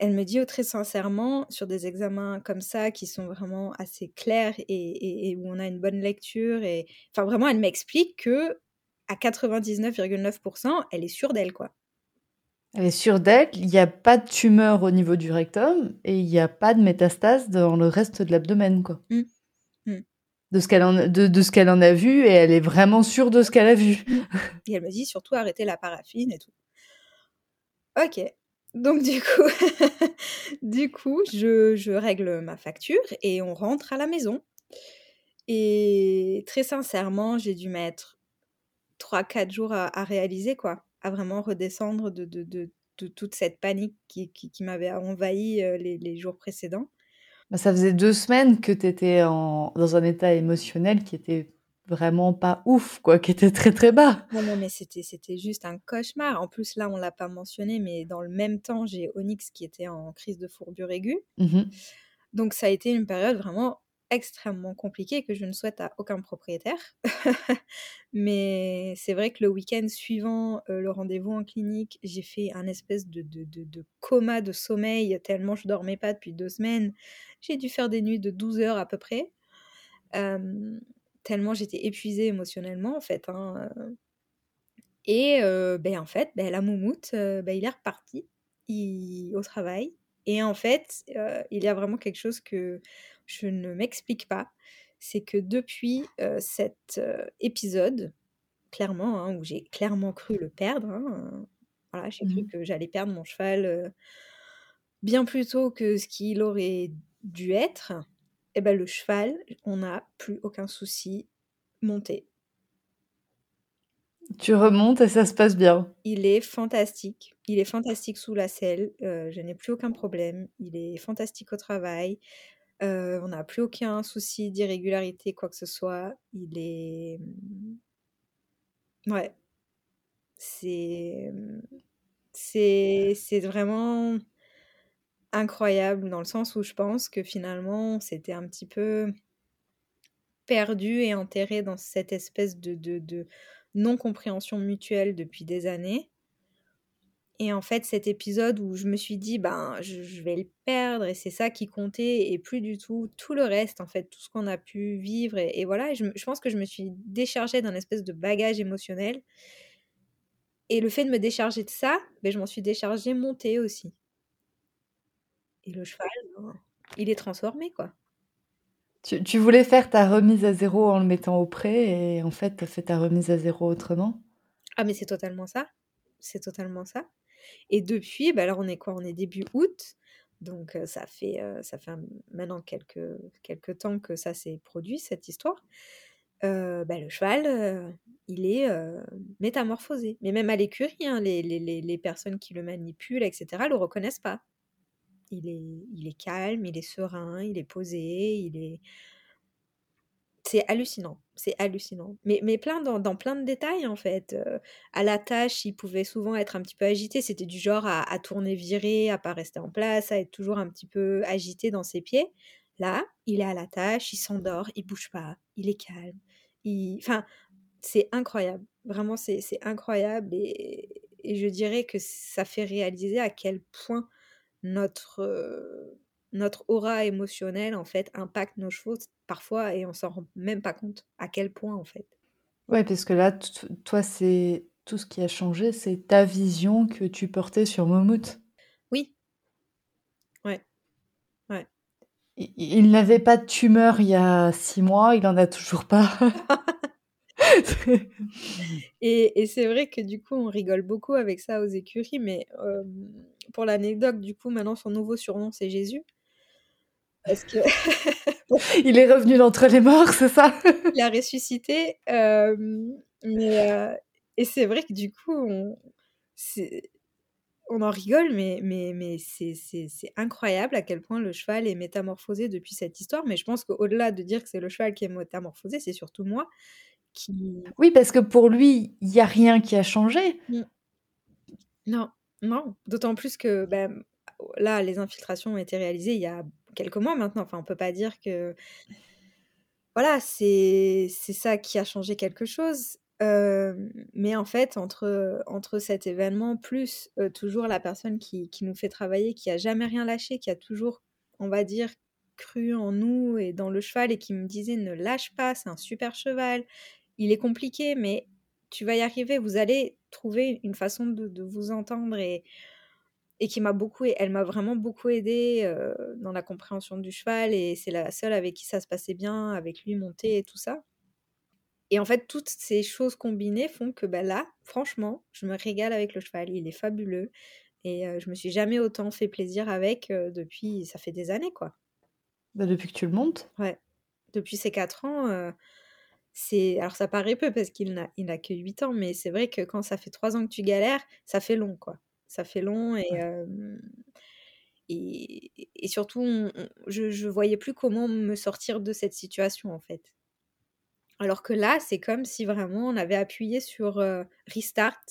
elle me dit oh, très sincèrement, sur des examens comme ça, qui sont vraiment assez clairs et, où on a une bonne lecture, et enfin vraiment, elle m'explique que à 99,9%, elle est sûre d'elle, quoi. Elle est sûre d'elle, il n'y a pas de tumeur au niveau du rectum et il n'y a pas de métastase dans le reste de l'abdomen, quoi. Mmh. Mmh. De ce qu'elle en, de, ce qu'elle en a vu et elle est vraiment sûre de ce qu'elle a vu. Mmh. Et elle me dit surtout arrêter la paraffine et tout. Ok, donc du coup, [LAUGHS] du coup, je, règle ma facture et on rentre à la maison. Et très sincèrement, j'ai dû mettre 3-4 jours à, réaliser, quoi, à vraiment redescendre de, de, toute cette panique qui, qui, m'avait envahi euh, les, jours précédents. Bah, ça faisait deux semaines que tu étais dans un état émotionnel qui était vraiment pas ouf, quoi, qui était très très bas. Non, non, mais c'était, c'était juste un cauchemar. En plus, là, on l'a pas mentionné, mais dans le même temps, j'ai Onyx qui était en crise de fourbure aiguë. Mmh Donc, ça a été une période vraiment extrêmement compliquée que je ne souhaite à aucun propriétaire. [LAUGHS] mais c'est vrai que le week-end suivant euh, le rendez-vous en clinique, j'ai fait un espèce de, de, de, coma de sommeil tellement je dormais pas depuis deux semaines. J'ai dû faire des nuits de 12 heures à peu près. Euh, tellement j'étais épuisée émotionnellement en fait. Hein, et ben, en fait, ben, la moumoute, ben, il est reparti au travail. Et en fait, il y a vraiment quelque chose que je ne m'explique pas. C'est que depuis cet épisode, clairement, hein, où j'ai clairement cru le perdre, hein, voilà, j'ai cru mmh que j'allais perdre mon cheval bien plus tôt que ce qu'il aurait dû être. Eh ben, le cheval, on n'a plus aucun souci monté. Tu remontes et ça se passe bien. Il est fantastique. Il est fantastique sous la selle. Euh, je n'ai plus aucun problème. Il est fantastique au travail. Euh, on n'a plus aucun souci d'irrégularité, quoi que ce soit. Il est. Ouais. C'est. C'est, c'est vraiment incroyable dans le sens où je pense que finalement, c'était un petit peu perdu et enterré dans cette espèce de, non-compréhension mutuelle depuis des années. Et en fait, cet épisode où je me suis dit, ben, je, vais le perdre et c'est ça qui comptait et plus du tout tout le reste, en fait, tout ce qu'on a pu vivre. Et, voilà, je, je, pense que je me suis déchargée d'un espèce de bagage émotionnel. Et le fait de me décharger de ça, ben, je m'en suis déchargée montée aussi. Et le cheval, ben, il est transformé, quoi. Tu, voulais faire ta remise à zéro en le mettant au prêt et en fait, tu as fait ta remise à zéro autrement? Ah, mais c'est totalement ça. C'est totalement ça. Et depuis, bah alors on est quoi? On est début août. Donc ça fait, ça fait maintenant quelques, quelques temps que ça s'est produit, cette histoire. bah, le cheval, il est métamorphosé. Mais même à l'écurie, hein, les, les, les, personnes qui le manipulent, etc., le reconnaissent pas. Il est, il est calme, il est serein, il est posé, il est c'est hallucinant, c'est hallucinant. Mais, mais plein dans, plein de détails en fait. À la tâche, il pouvait souvent être un petit peu agité. C'était du genre à, tourner viré, à pas rester en place, à être toujours un petit peu agité dans ses pieds. Là, il est à la tâche, il s'endort, il bouge pas, il est calme. Enfin, c'est incroyable. Vraiment, c'est incroyable. Et, et, je dirais que ça fait réaliser à quel point notre, euh, notre aura émotionnelle en fait impacte nos chevaux parfois et on s'en rend même pas compte à quel point en fait. Ouais, parce que là, toi, c'est tout ce qui a changé, c'est ta vision que tu portais sur Momout. Oui. Ouais. Ouais. Il, n'avait pas de tumeur il y a six mois, il en a toujours pas. [LAUGHS] [LAUGHS] et, et c'est vrai que du coup, on rigole beaucoup avec ça aux écuries, mais pour l'anecdote, du coup, maintenant son nouveau surnom c'est Jésus. Parce que. [LAUGHS] il est revenu d'entre les morts, c'est ça? [LAUGHS] Il a ressuscité. mais, et c'est vrai que du coup, on, on en rigole, mais, mais, mais c'est incroyable à quel point le cheval est métamorphosé depuis cette histoire. Mais je pense qu'au-delà de dire que c'est le cheval qui est métamorphosé, c'est surtout moi qui. Oui, parce que pour lui, il n'y a rien qui a changé. Non, non. D'autant plus que ben, là, les infiltrations ont été réalisées il y a quelques mois maintenant. Enfin, on peut pas dire que voilà, c'est ça qui a changé quelque chose. mais en fait, entre, entre cet événement, plus toujours la personne qui, qui, nous fait travailler, qui a jamais rien lâché, qui a toujours, on va dire, cru en nous et dans le cheval et qui me disait ne lâche pas, c'est un super cheval, il est compliqué, mais tu vas y arriver, vous allez trouver une façon de, de vous entendre et et qui m'a beaucoup, elle m'a vraiment beaucoup aidée dans la compréhension du cheval et c'est la seule avec qui ça se passait bien, avec lui monter et tout ça. Et en fait, toutes ces choses combinées font que bah, là, franchement, je me régale avec le cheval. Il est fabuleux et je me suis jamais autant fait plaisir avec depuis, ça fait des années quoi. Bah, depuis que tu le montes Ouais. Depuis ces 4 ans, c'est alors ça paraît peu parce qu'il n'a il n'a que 8 ans, mais c'est vrai que quand ça fait 3 ans que tu galères, ça fait long quoi ça fait long et, et, surtout, je ne voyais plus comment me sortir de cette situation en fait. Alors que là, c'est comme si vraiment on avait appuyé sur restart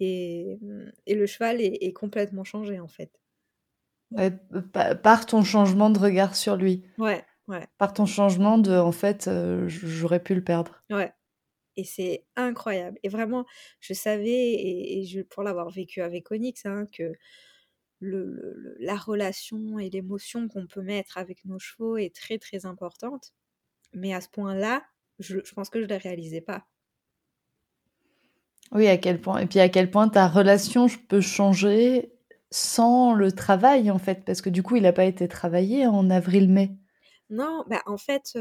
et, et, le cheval est, complètement changé en fait. par ton changement de regard sur lui. Ouais, ouais. Par ton changement de, en fait, j'aurais pu le perdre. Ouais, et c'est incroyable. Et vraiment, je savais, et, je, pour l'avoir vécu avec Onyx, hein, que le, la relation et l'émotion qu'on peut mettre avec nos chevaux est très très importante. Mais à ce point-là, je, je, pense que je ne la réalisais pas. Oui, à quel point. Et puis à quel point ta relation peut changer sans le travail, en fait, parce que du coup, il n'a pas été travaillé en avril-mai. Non, bah, en fait,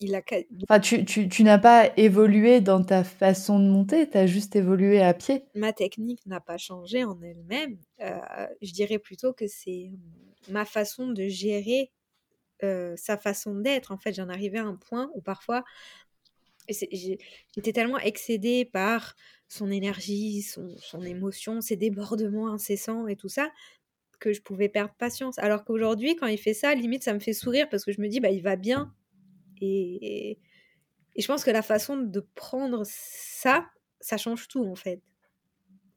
il a Enfin, tu tu tu n'as pas évolué dans ta façon de monter, tu as juste évolué à pied? Ma technique n'a pas changé en elle-même, je dirais plutôt que c'est, ma façon de gérer, sa façon d'être. En fait, j'en arrivais à un point où parfois j'étais tellement excédée par son énergie, son son émotion, ses débordements incessants et tout ça, que je pouvais perdre patience. Alors qu'aujourd'hui, quand il fait ça, limite, ça me fait sourire parce que je me dis, bah, il va bien. Et, et, je pense que la façon de prendre ça, ça change tout, en fait.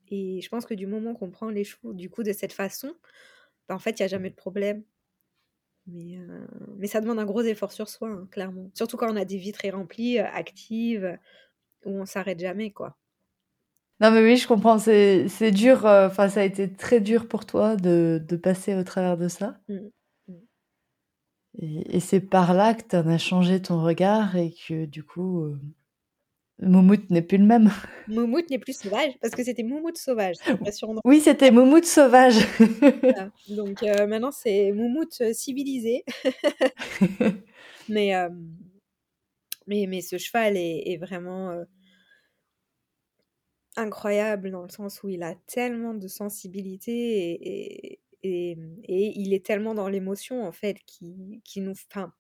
Et je pense que du moment qu'on prend les chevaux, du coup, de cette façon, bah, en fait, il n'y a jamais de problème. Mais, euh, mais ça demande un gros effort sur soi, hein, clairement. Surtout quand on a des vies très remplies, euh, actives, où on s'arrête jamais, quoi. Non, mais oui, je comprends. C'est, c'est dur. Euh, enfin, ça a été très dur pour toi de, de passer au travers de ça. Mmh. Mmh. Et, et c'est par là que tu en as changé ton regard et que du coup, euh, Moumout n'est plus le même. [LAUGHS] Moumout n'est plus sauvage parce que c'était Moumout sauvage. Oui, c'était Moumout sauvage. [LAUGHS] Donc euh, maintenant, c'est Moumout civilisé. [LAUGHS] mais, mais, mais ce cheval est, est vraiment incroyable dans le sens où il a tellement de sensibilité et, et, et il est tellement dans l'émotion, en fait, qui, qui nous. Enfin,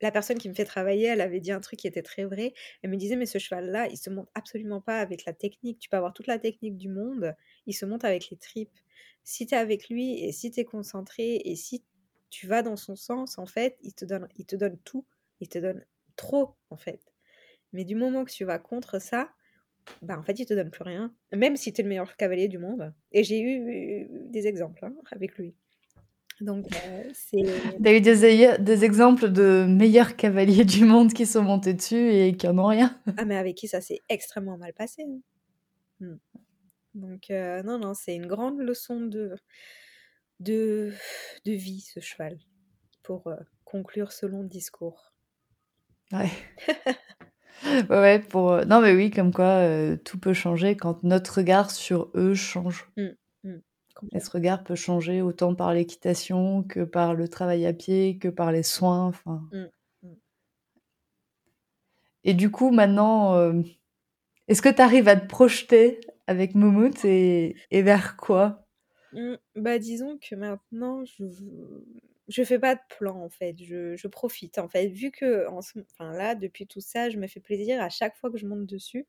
la personne qui me fait travailler, elle avait dit un truc qui était très vrai. Elle me disait, mais ce cheval-là, il se monte absolument pas avec la technique. Tu peux avoir toute la technique du monde, il se monte avec les tripes. Si tu es avec lui et si tu es concentré et si tu vas dans son sens, en fait, il te donne, il te donne tout. Il te donne trop, en fait. Mais du moment que tu vas contre ça, bah en fait, il te donne plus rien. Même si tu es le meilleur cavalier du monde. Et j'ai eu des exemples hein, avec lui. Donc, euh, c'est. [LAUGHS] T'as eu des, des exemples de meilleurs cavaliers du monde qui sont montés dessus et qui en ont rien? Ah, mais avec qui ça s'est extrêmement mal passé. Hein. Hmm. Donc, euh, non, non, c'est une grande leçon de, de, de vie, ce cheval, pour euh, conclure ce long discours. Ouais. [LAUGHS] ouais, pour. Non, mais oui, comme quoi tout peut changer quand notre regard sur eux change. Mmh, mmh, et ce regard peut changer autant par l'équitation que par le travail à pied, que par les soins. Enfin. Mmh, et du coup, maintenant, est-ce que tu arrives à te projeter avec Moumout et, et vers quoi? Bah, disons que maintenant, je je fais pas de plan en fait, je, profite en fait. Vu que en enfin, là, depuis tout ça, je me fais plaisir à chaque fois que je monte dessus,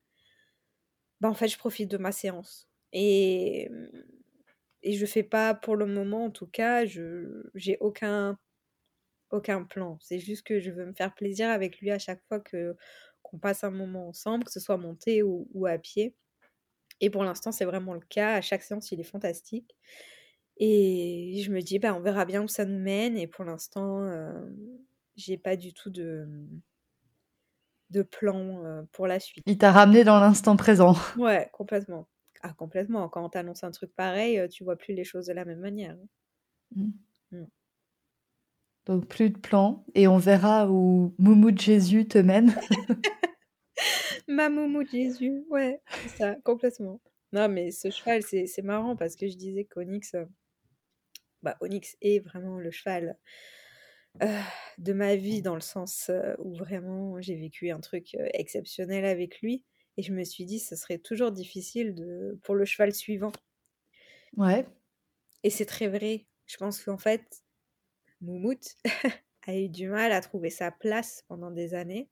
bah en fait, je profite de ma séance. Et, et je fais pas pour le moment en tout cas, je j'ai aucun aucun plan. C'est juste que je veux me faire plaisir avec lui à chaque fois que qu'on passe un moment ensemble, que ce soit monté ou à pied. Et pour l'instant, c'est vraiment le cas. À chaque séance, il est fantastique. Et je me dis: «Bah, on verra bien où ça nous mène» et pour l'instant, j'ai pas du tout de de plan, pour la suite. Il t'a ramené dans l'instant présent. [LAUGHS] Ouais, complètement. Ah complètement, quand on t'annonce un truc pareil, tu vois plus les choses de la même manière. Mmh. Mmh. Donc plus de plan et on verra où Moumou de Jésus te mène. [LAUGHS] Ma Moumou de Jésus, ouais, c'est ça, complètement. Non mais ce cheval, c'est c'est marrant parce que je disais qu'Onyx, bah, Onyx est vraiment le cheval de ma vie dans le sens où vraiment j'ai vécu un truc exceptionnel avec lui et je me suis dit ce serait toujours difficile de pour le cheval suivant. Ouais. Et c'est très vrai. Je pense qu'en fait Moumout [LAUGHS] a eu du mal à trouver sa place pendant des années.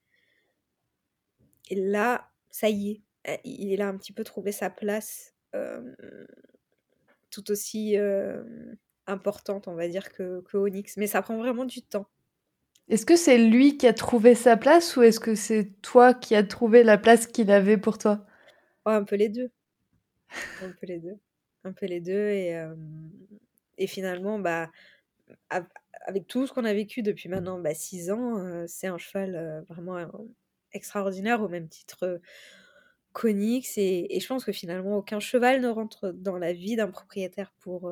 Et là, ça y est, il a un petit peu trouvé sa place tout aussi importante, on va dire, que, que Onyx. Mais ça prend vraiment du temps. Est-ce que c'est lui qui a trouvé sa place ou est-ce que c'est toi qui as trouvé la place qu'il avait pour toi? Un peu les deux. un peu les deux. Un peu les deux. Et, euh, et finalement, bah, avec tout ce qu'on a vécu depuis maintenant bah, six ans, euh, c'est un cheval euh, vraiment extraordinaire au même titre qu'Onyx. Et, et, je pense que finalement, aucun cheval ne rentre dans la vie d'un propriétaire pour,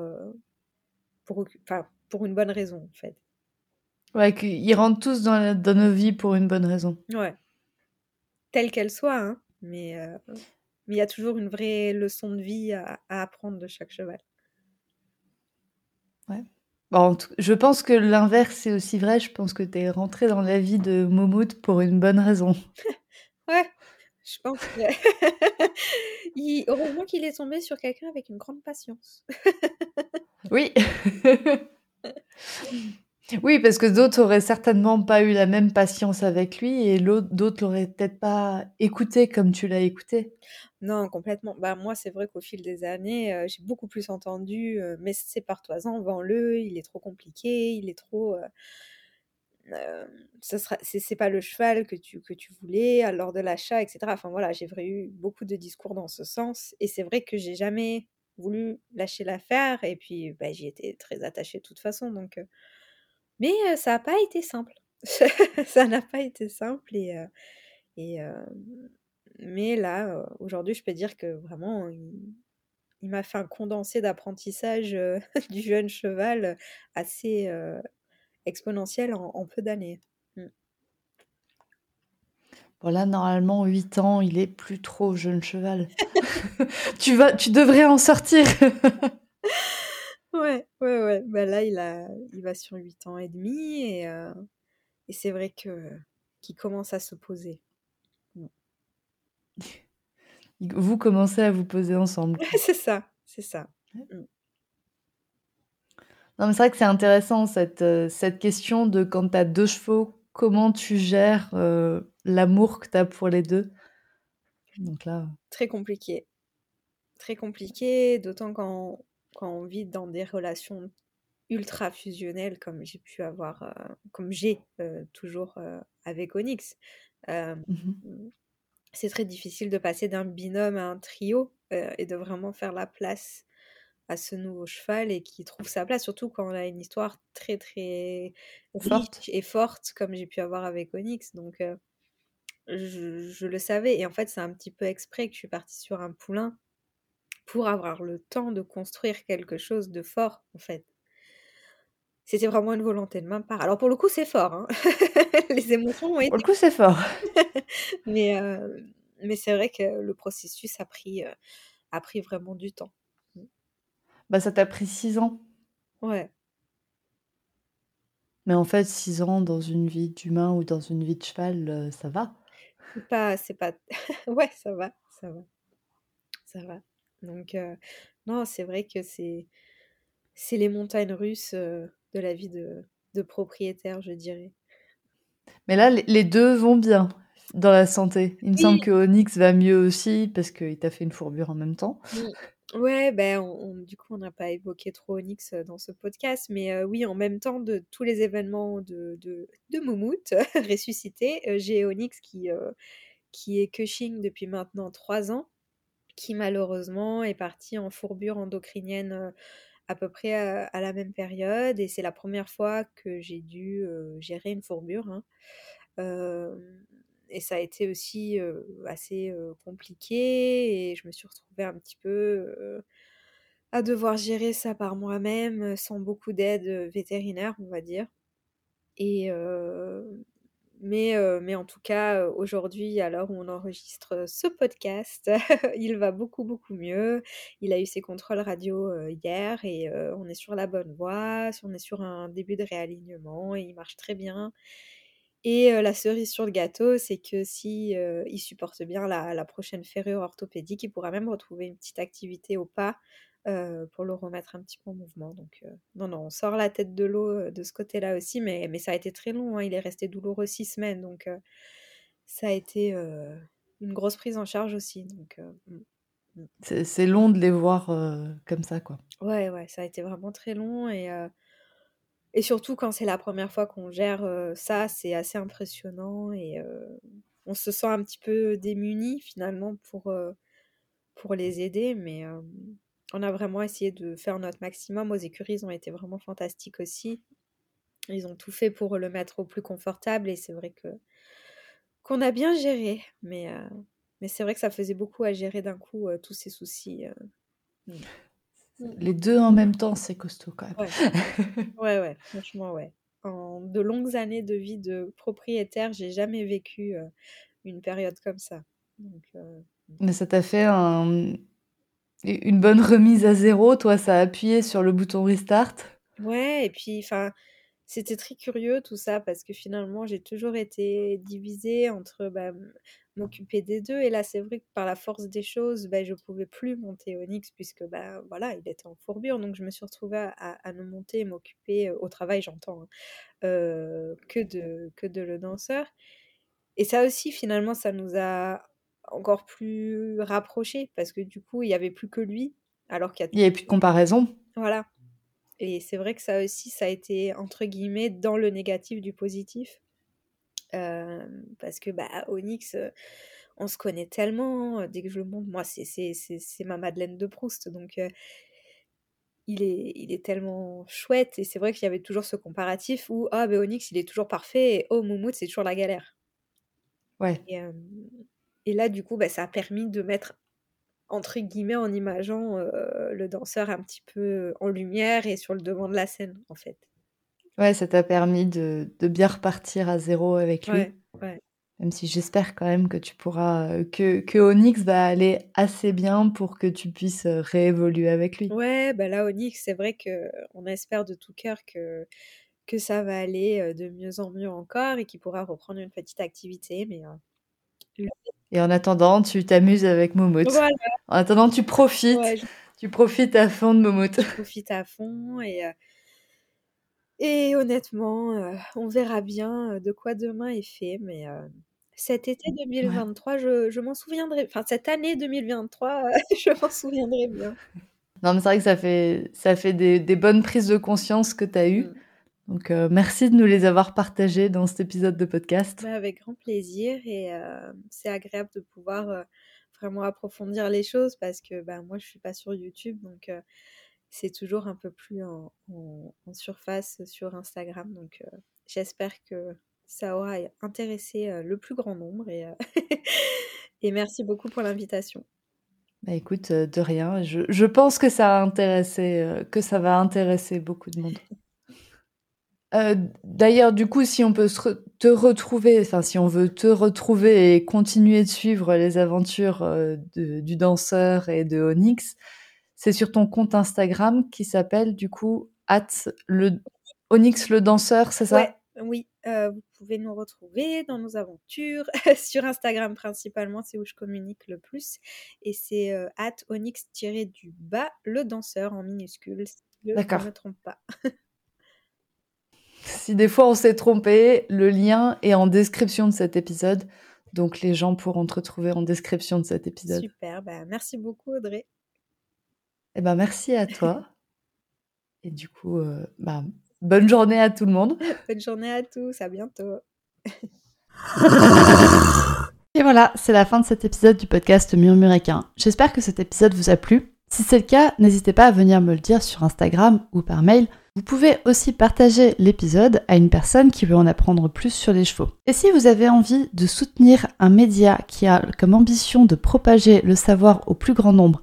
pour, pour une bonne raison, en fait. Ouais, qu'ils rentrent tous dans, dans, nos vies pour une bonne raison. Ouais. Telle qu'elle soit, hein. Mais euh, mais il y a toujours une vraie leçon de vie à, à apprendre de chaque cheval. Ouais. Bon, je pense que l'inverse est aussi vrai. Je pense que tu es rentré dans la vie de Momout pour une bonne raison. [LAUGHS] ouais, je pense que. [LAUGHS] il... Heureusement qu'il est tombé sur quelqu'un avec une grande patience. [LAUGHS] Oui. [LAUGHS] oui, parce que d'autres auraient certainement pas eu la même patience avec lui et d'autres l'auraient peut-être pas écouté comme tu l'as écouté. Non, complètement. Bah, moi, c'est vrai qu'au fil des années, euh, j'ai beaucoup plus entendu euh, Mais sépare-toi-en, vends-le, il est trop compliqué, il est trop. Euh, ça sera, c'est, pas le cheval que tu, que tu voulais lors de l'achat, etc. Enfin voilà, j'ai eu beaucoup de discours dans ce sens. Et c'est vrai que j'ai jamais voulu lâcher l'affaire et puis bah, j'y étais très attachée de toute façon. Donc, Mais ça n'a pas été simple. [LAUGHS] ça n'a pas été simple et, et mais là aujourd'hui je peux dire que vraiment il, m'a fait un condensé d'apprentissage [LAUGHS] du jeune cheval assez exponentiel en peu d'années. Bon là, normalement, 8 ans, il est plus trop jeune cheval. [LAUGHS] tu, vas, tu devrais en sortir. [LAUGHS] ouais, ouais, ouais. Bah là, il, a, il va sur 8 ans et demi et, euh, et c'est vrai que qu'il commence à se poser. [LAUGHS] Vous commencez à vous poser ensemble. c'est ça, c'est ça. Mm. Non, mais c'est vrai que c'est intéressant cette, euh, cette question de quand tu as deux chevaux, comment tu gères euh, l'amour que tu as pour les deux. Donc là. Très compliqué. Très compliqué, d'autant quand, quand on vit dans des relations ultra fusionnelles comme j'ai pu avoir, euh, comme j'ai toujours avec Onyx. Mmh c'est très difficile de passer d'un binôme à un trio et de vraiment faire la place à ce nouveau cheval et qui trouve sa place, surtout quand on a une histoire très très forte et forte comme j'ai pu avoir avec Onyx. Donc euh, je, le savais et en fait c'est un petit peu exprès que je suis partie sur un poulain pour avoir le temps de construire quelque chose de fort en fait. C'était vraiment une volonté de ma part. Alors pour le coup c'est fort, hein. [LAUGHS] les émotions ont été... Pour le coup c'est fort. [LAUGHS] mais euh, mais c'est vrai que le processus a pris, euh, a pris vraiment du temps. Bah, ça t'a pris six ans. Ouais. Mais en fait, six ans dans une vie d'humain ou dans une vie de cheval, euh, ça va. C'est pas, c'est pas. [LAUGHS] ouais, ça va, ça va, ça va. Donc euh, non, c'est vrai que c'est, c'est les montagnes russes euh, de la vie de, de propriétaire, je dirais. Mais là, les deux vont bien dans la santé. Il me semble que Onyx va mieux aussi parce qu'il t'a fait une fourbure en même temps. Ouais, ben, du coup, on n'a pas évoqué trop Onyx dans ce podcast, mais oui, en même temps de tous les événements de, de, Moumout [LAUGHS] ressuscité, j'ai Onyx qui, qui est Cushing depuis maintenant trois ans, qui malheureusement est parti en fourbure endocrinienne à peu près à, la même période, et c'est la première fois que j'ai dû gérer une fourbure. Hein et ça a été aussi assez compliqué et je me suis retrouvée un petit peu à devoir gérer ça par moi-même sans beaucoup d'aide vétérinaire, on va dire. Et mais, mais en tout cas, aujourd'hui, à l'heure où on enregistre ce podcast, [LAUGHS] il va beaucoup, beaucoup mieux. Il a eu ses contrôles radio hier et on est sur la bonne voie, on est sur un début de réalignement et il marche très bien. Et la cerise sur le gâteau, c'est que si il supporte bien la, prochaine ferrure orthopédique, il pourra même retrouver une petite activité au pas pour le remettre un petit peu en mouvement. Donc non, non, on sort la tête de l'eau de ce côté-là aussi, mais, mais ça a été très long. Hein. il est resté douloureux six semaines, donc ça a été une grosse prise en charge aussi. Donc mmh, mmh. c'est long de les voir comme ça, quoi. Ouais, ouais, ça a été vraiment très long et et surtout quand c'est la première fois qu'on gère ça, c'est assez impressionnant et on se sent un petit peu démuni finalement pour, pour les aider, mais on a vraiment essayé de faire notre maximum. Aux écuries, ils ont été vraiment fantastiques aussi. Ils ont tout fait pour le mettre au plus confortable et c'est vrai que qu'on a bien géré, mais, mais c'est vrai que ça faisait beaucoup à gérer d'un coup tous ces soucis. Mmh. Les deux en même temps, c'est costaud quand même. [LAUGHS] Ouais, ouais, franchement, ouais. En de longues années de vie de propriétaire, j'ai jamais vécu une période comme ça. Euh, Mais ça t'a fait une bonne remise à zéro, toi, ça a appuyé sur le bouton restart? Ouais, et puis, enfin, c'était très curieux tout ça parce que finalement, j'ai toujours été divisée entre bah, m'occuper des deux. Et là, c'est vrai que par la force des choses, bah, je pouvais plus monter Onyx puisque bah, voilà, il était en fourbure. Donc, je me suis retrouvée à, à ne monter et m'occuper au travail, j'entends, hein, que, de, que de le danseur. Et ça aussi, finalement, ça nous a encore plus rapprochés parce que du coup, il n'y avait plus que lui. Alors qu'il n'y avait plus de comparaison. Voilà. Et c'est vrai que ça aussi, ça a été entre guillemets dans le négatif du positif parce que bah, Onyx, on se connaît tellement, dès que je le montre, moi, c'est ma Madeleine de Proust. Donc, il, est, il est tellement chouette. Et c'est vrai qu'il y avait toujours ce comparatif où, ah, ben Onyx, il est toujours parfait. Et oh, Moumout, c'est toujours la galère. Ouais. Et, là, du coup, bah, ça a permis de mettre, entre guillemets, en imageant le danseur un petit peu en lumière et sur le devant de la scène, en fait. Ouais, ça t'a permis de, de, bien repartir à zéro avec lui. Ouais, Même si j'espère quand même que tu pourras, euh, que, que Onyx va aller assez bien pour que tu puisses euh, réévoluer avec lui. Ouais, bah là, Onyx, c'est vrai que on espère de tout cœur que, que ça va aller euh, de mieux en mieux encore et qu'il pourra reprendre une petite activité. Mais, Et en attendant, tu t'amuses avec Momout. Voilà. En attendant, tu profites. Tu profites à fond de Momout. Tu profites à fond et Et honnêtement, on verra bien de quoi demain est fait, mais cet été 2023, je, je m'en souviendrai. Enfin, cette année 2023, [LAUGHS] je m'en souviendrai bien. Non, mais c'est vrai que ça fait, ça fait des, des bonnes prises de conscience que tu as eues. Mm. Donc, merci de nous les avoir partagées dans cet épisode de podcast. Bah, avec grand plaisir. Et c'est agréable de pouvoir vraiment approfondir les choses parce que bah, moi, je suis pas sur YouTube. Donc, c'est toujours un peu plus en, surface sur Instagram. Donc euh, j'espère que ça aura intéressé euh, le plus grand nombre et, euh, [LAUGHS] et merci beaucoup pour l'invitation. Bah écoute, de rien. Je, pense que ça a intéressé, que ça va intéresser beaucoup de monde. [LAUGHS] D'ailleurs, du coup, si on peut te retrouver, enfin, si on veut te retrouver et continuer de suivre les aventures du danseur et de Onyx, c'est sur ton compte Instagram qui s'appelle du coup at le Onyx le danseur, c'est ça? Oui, euh, vous pouvez nous retrouver dans nos aventures [LAUGHS] sur Instagram principalement, c'est où je communique le plus, et c'est euh, at onyx-du bas le danseur en minuscule. D'accord. Je ne me trompe pas. [LAUGHS] si des fois on s'est trompé, le lien est en description de cet épisode. Donc les gens pourront te retrouver en description de cet épisode. Super, bah, merci beaucoup Audrey. Eh ben, merci à toi. Et du coup, euh, bah, bonne journée à tout le monde. [LAUGHS] bonne journée à tous, à bientôt. [LAUGHS] Et voilà, c'est la fin de cet épisode du podcast Murmuréquin. J'espère que cet épisode vous a plu. Si c'est le cas, n'hésitez pas à venir me le dire sur Instagram ou par mail. Vous pouvez aussi partager l'épisode à une personne qui veut en apprendre plus sur les chevaux. Et si vous avez envie de soutenir un média qui a comme ambition de propager le savoir au plus grand nombre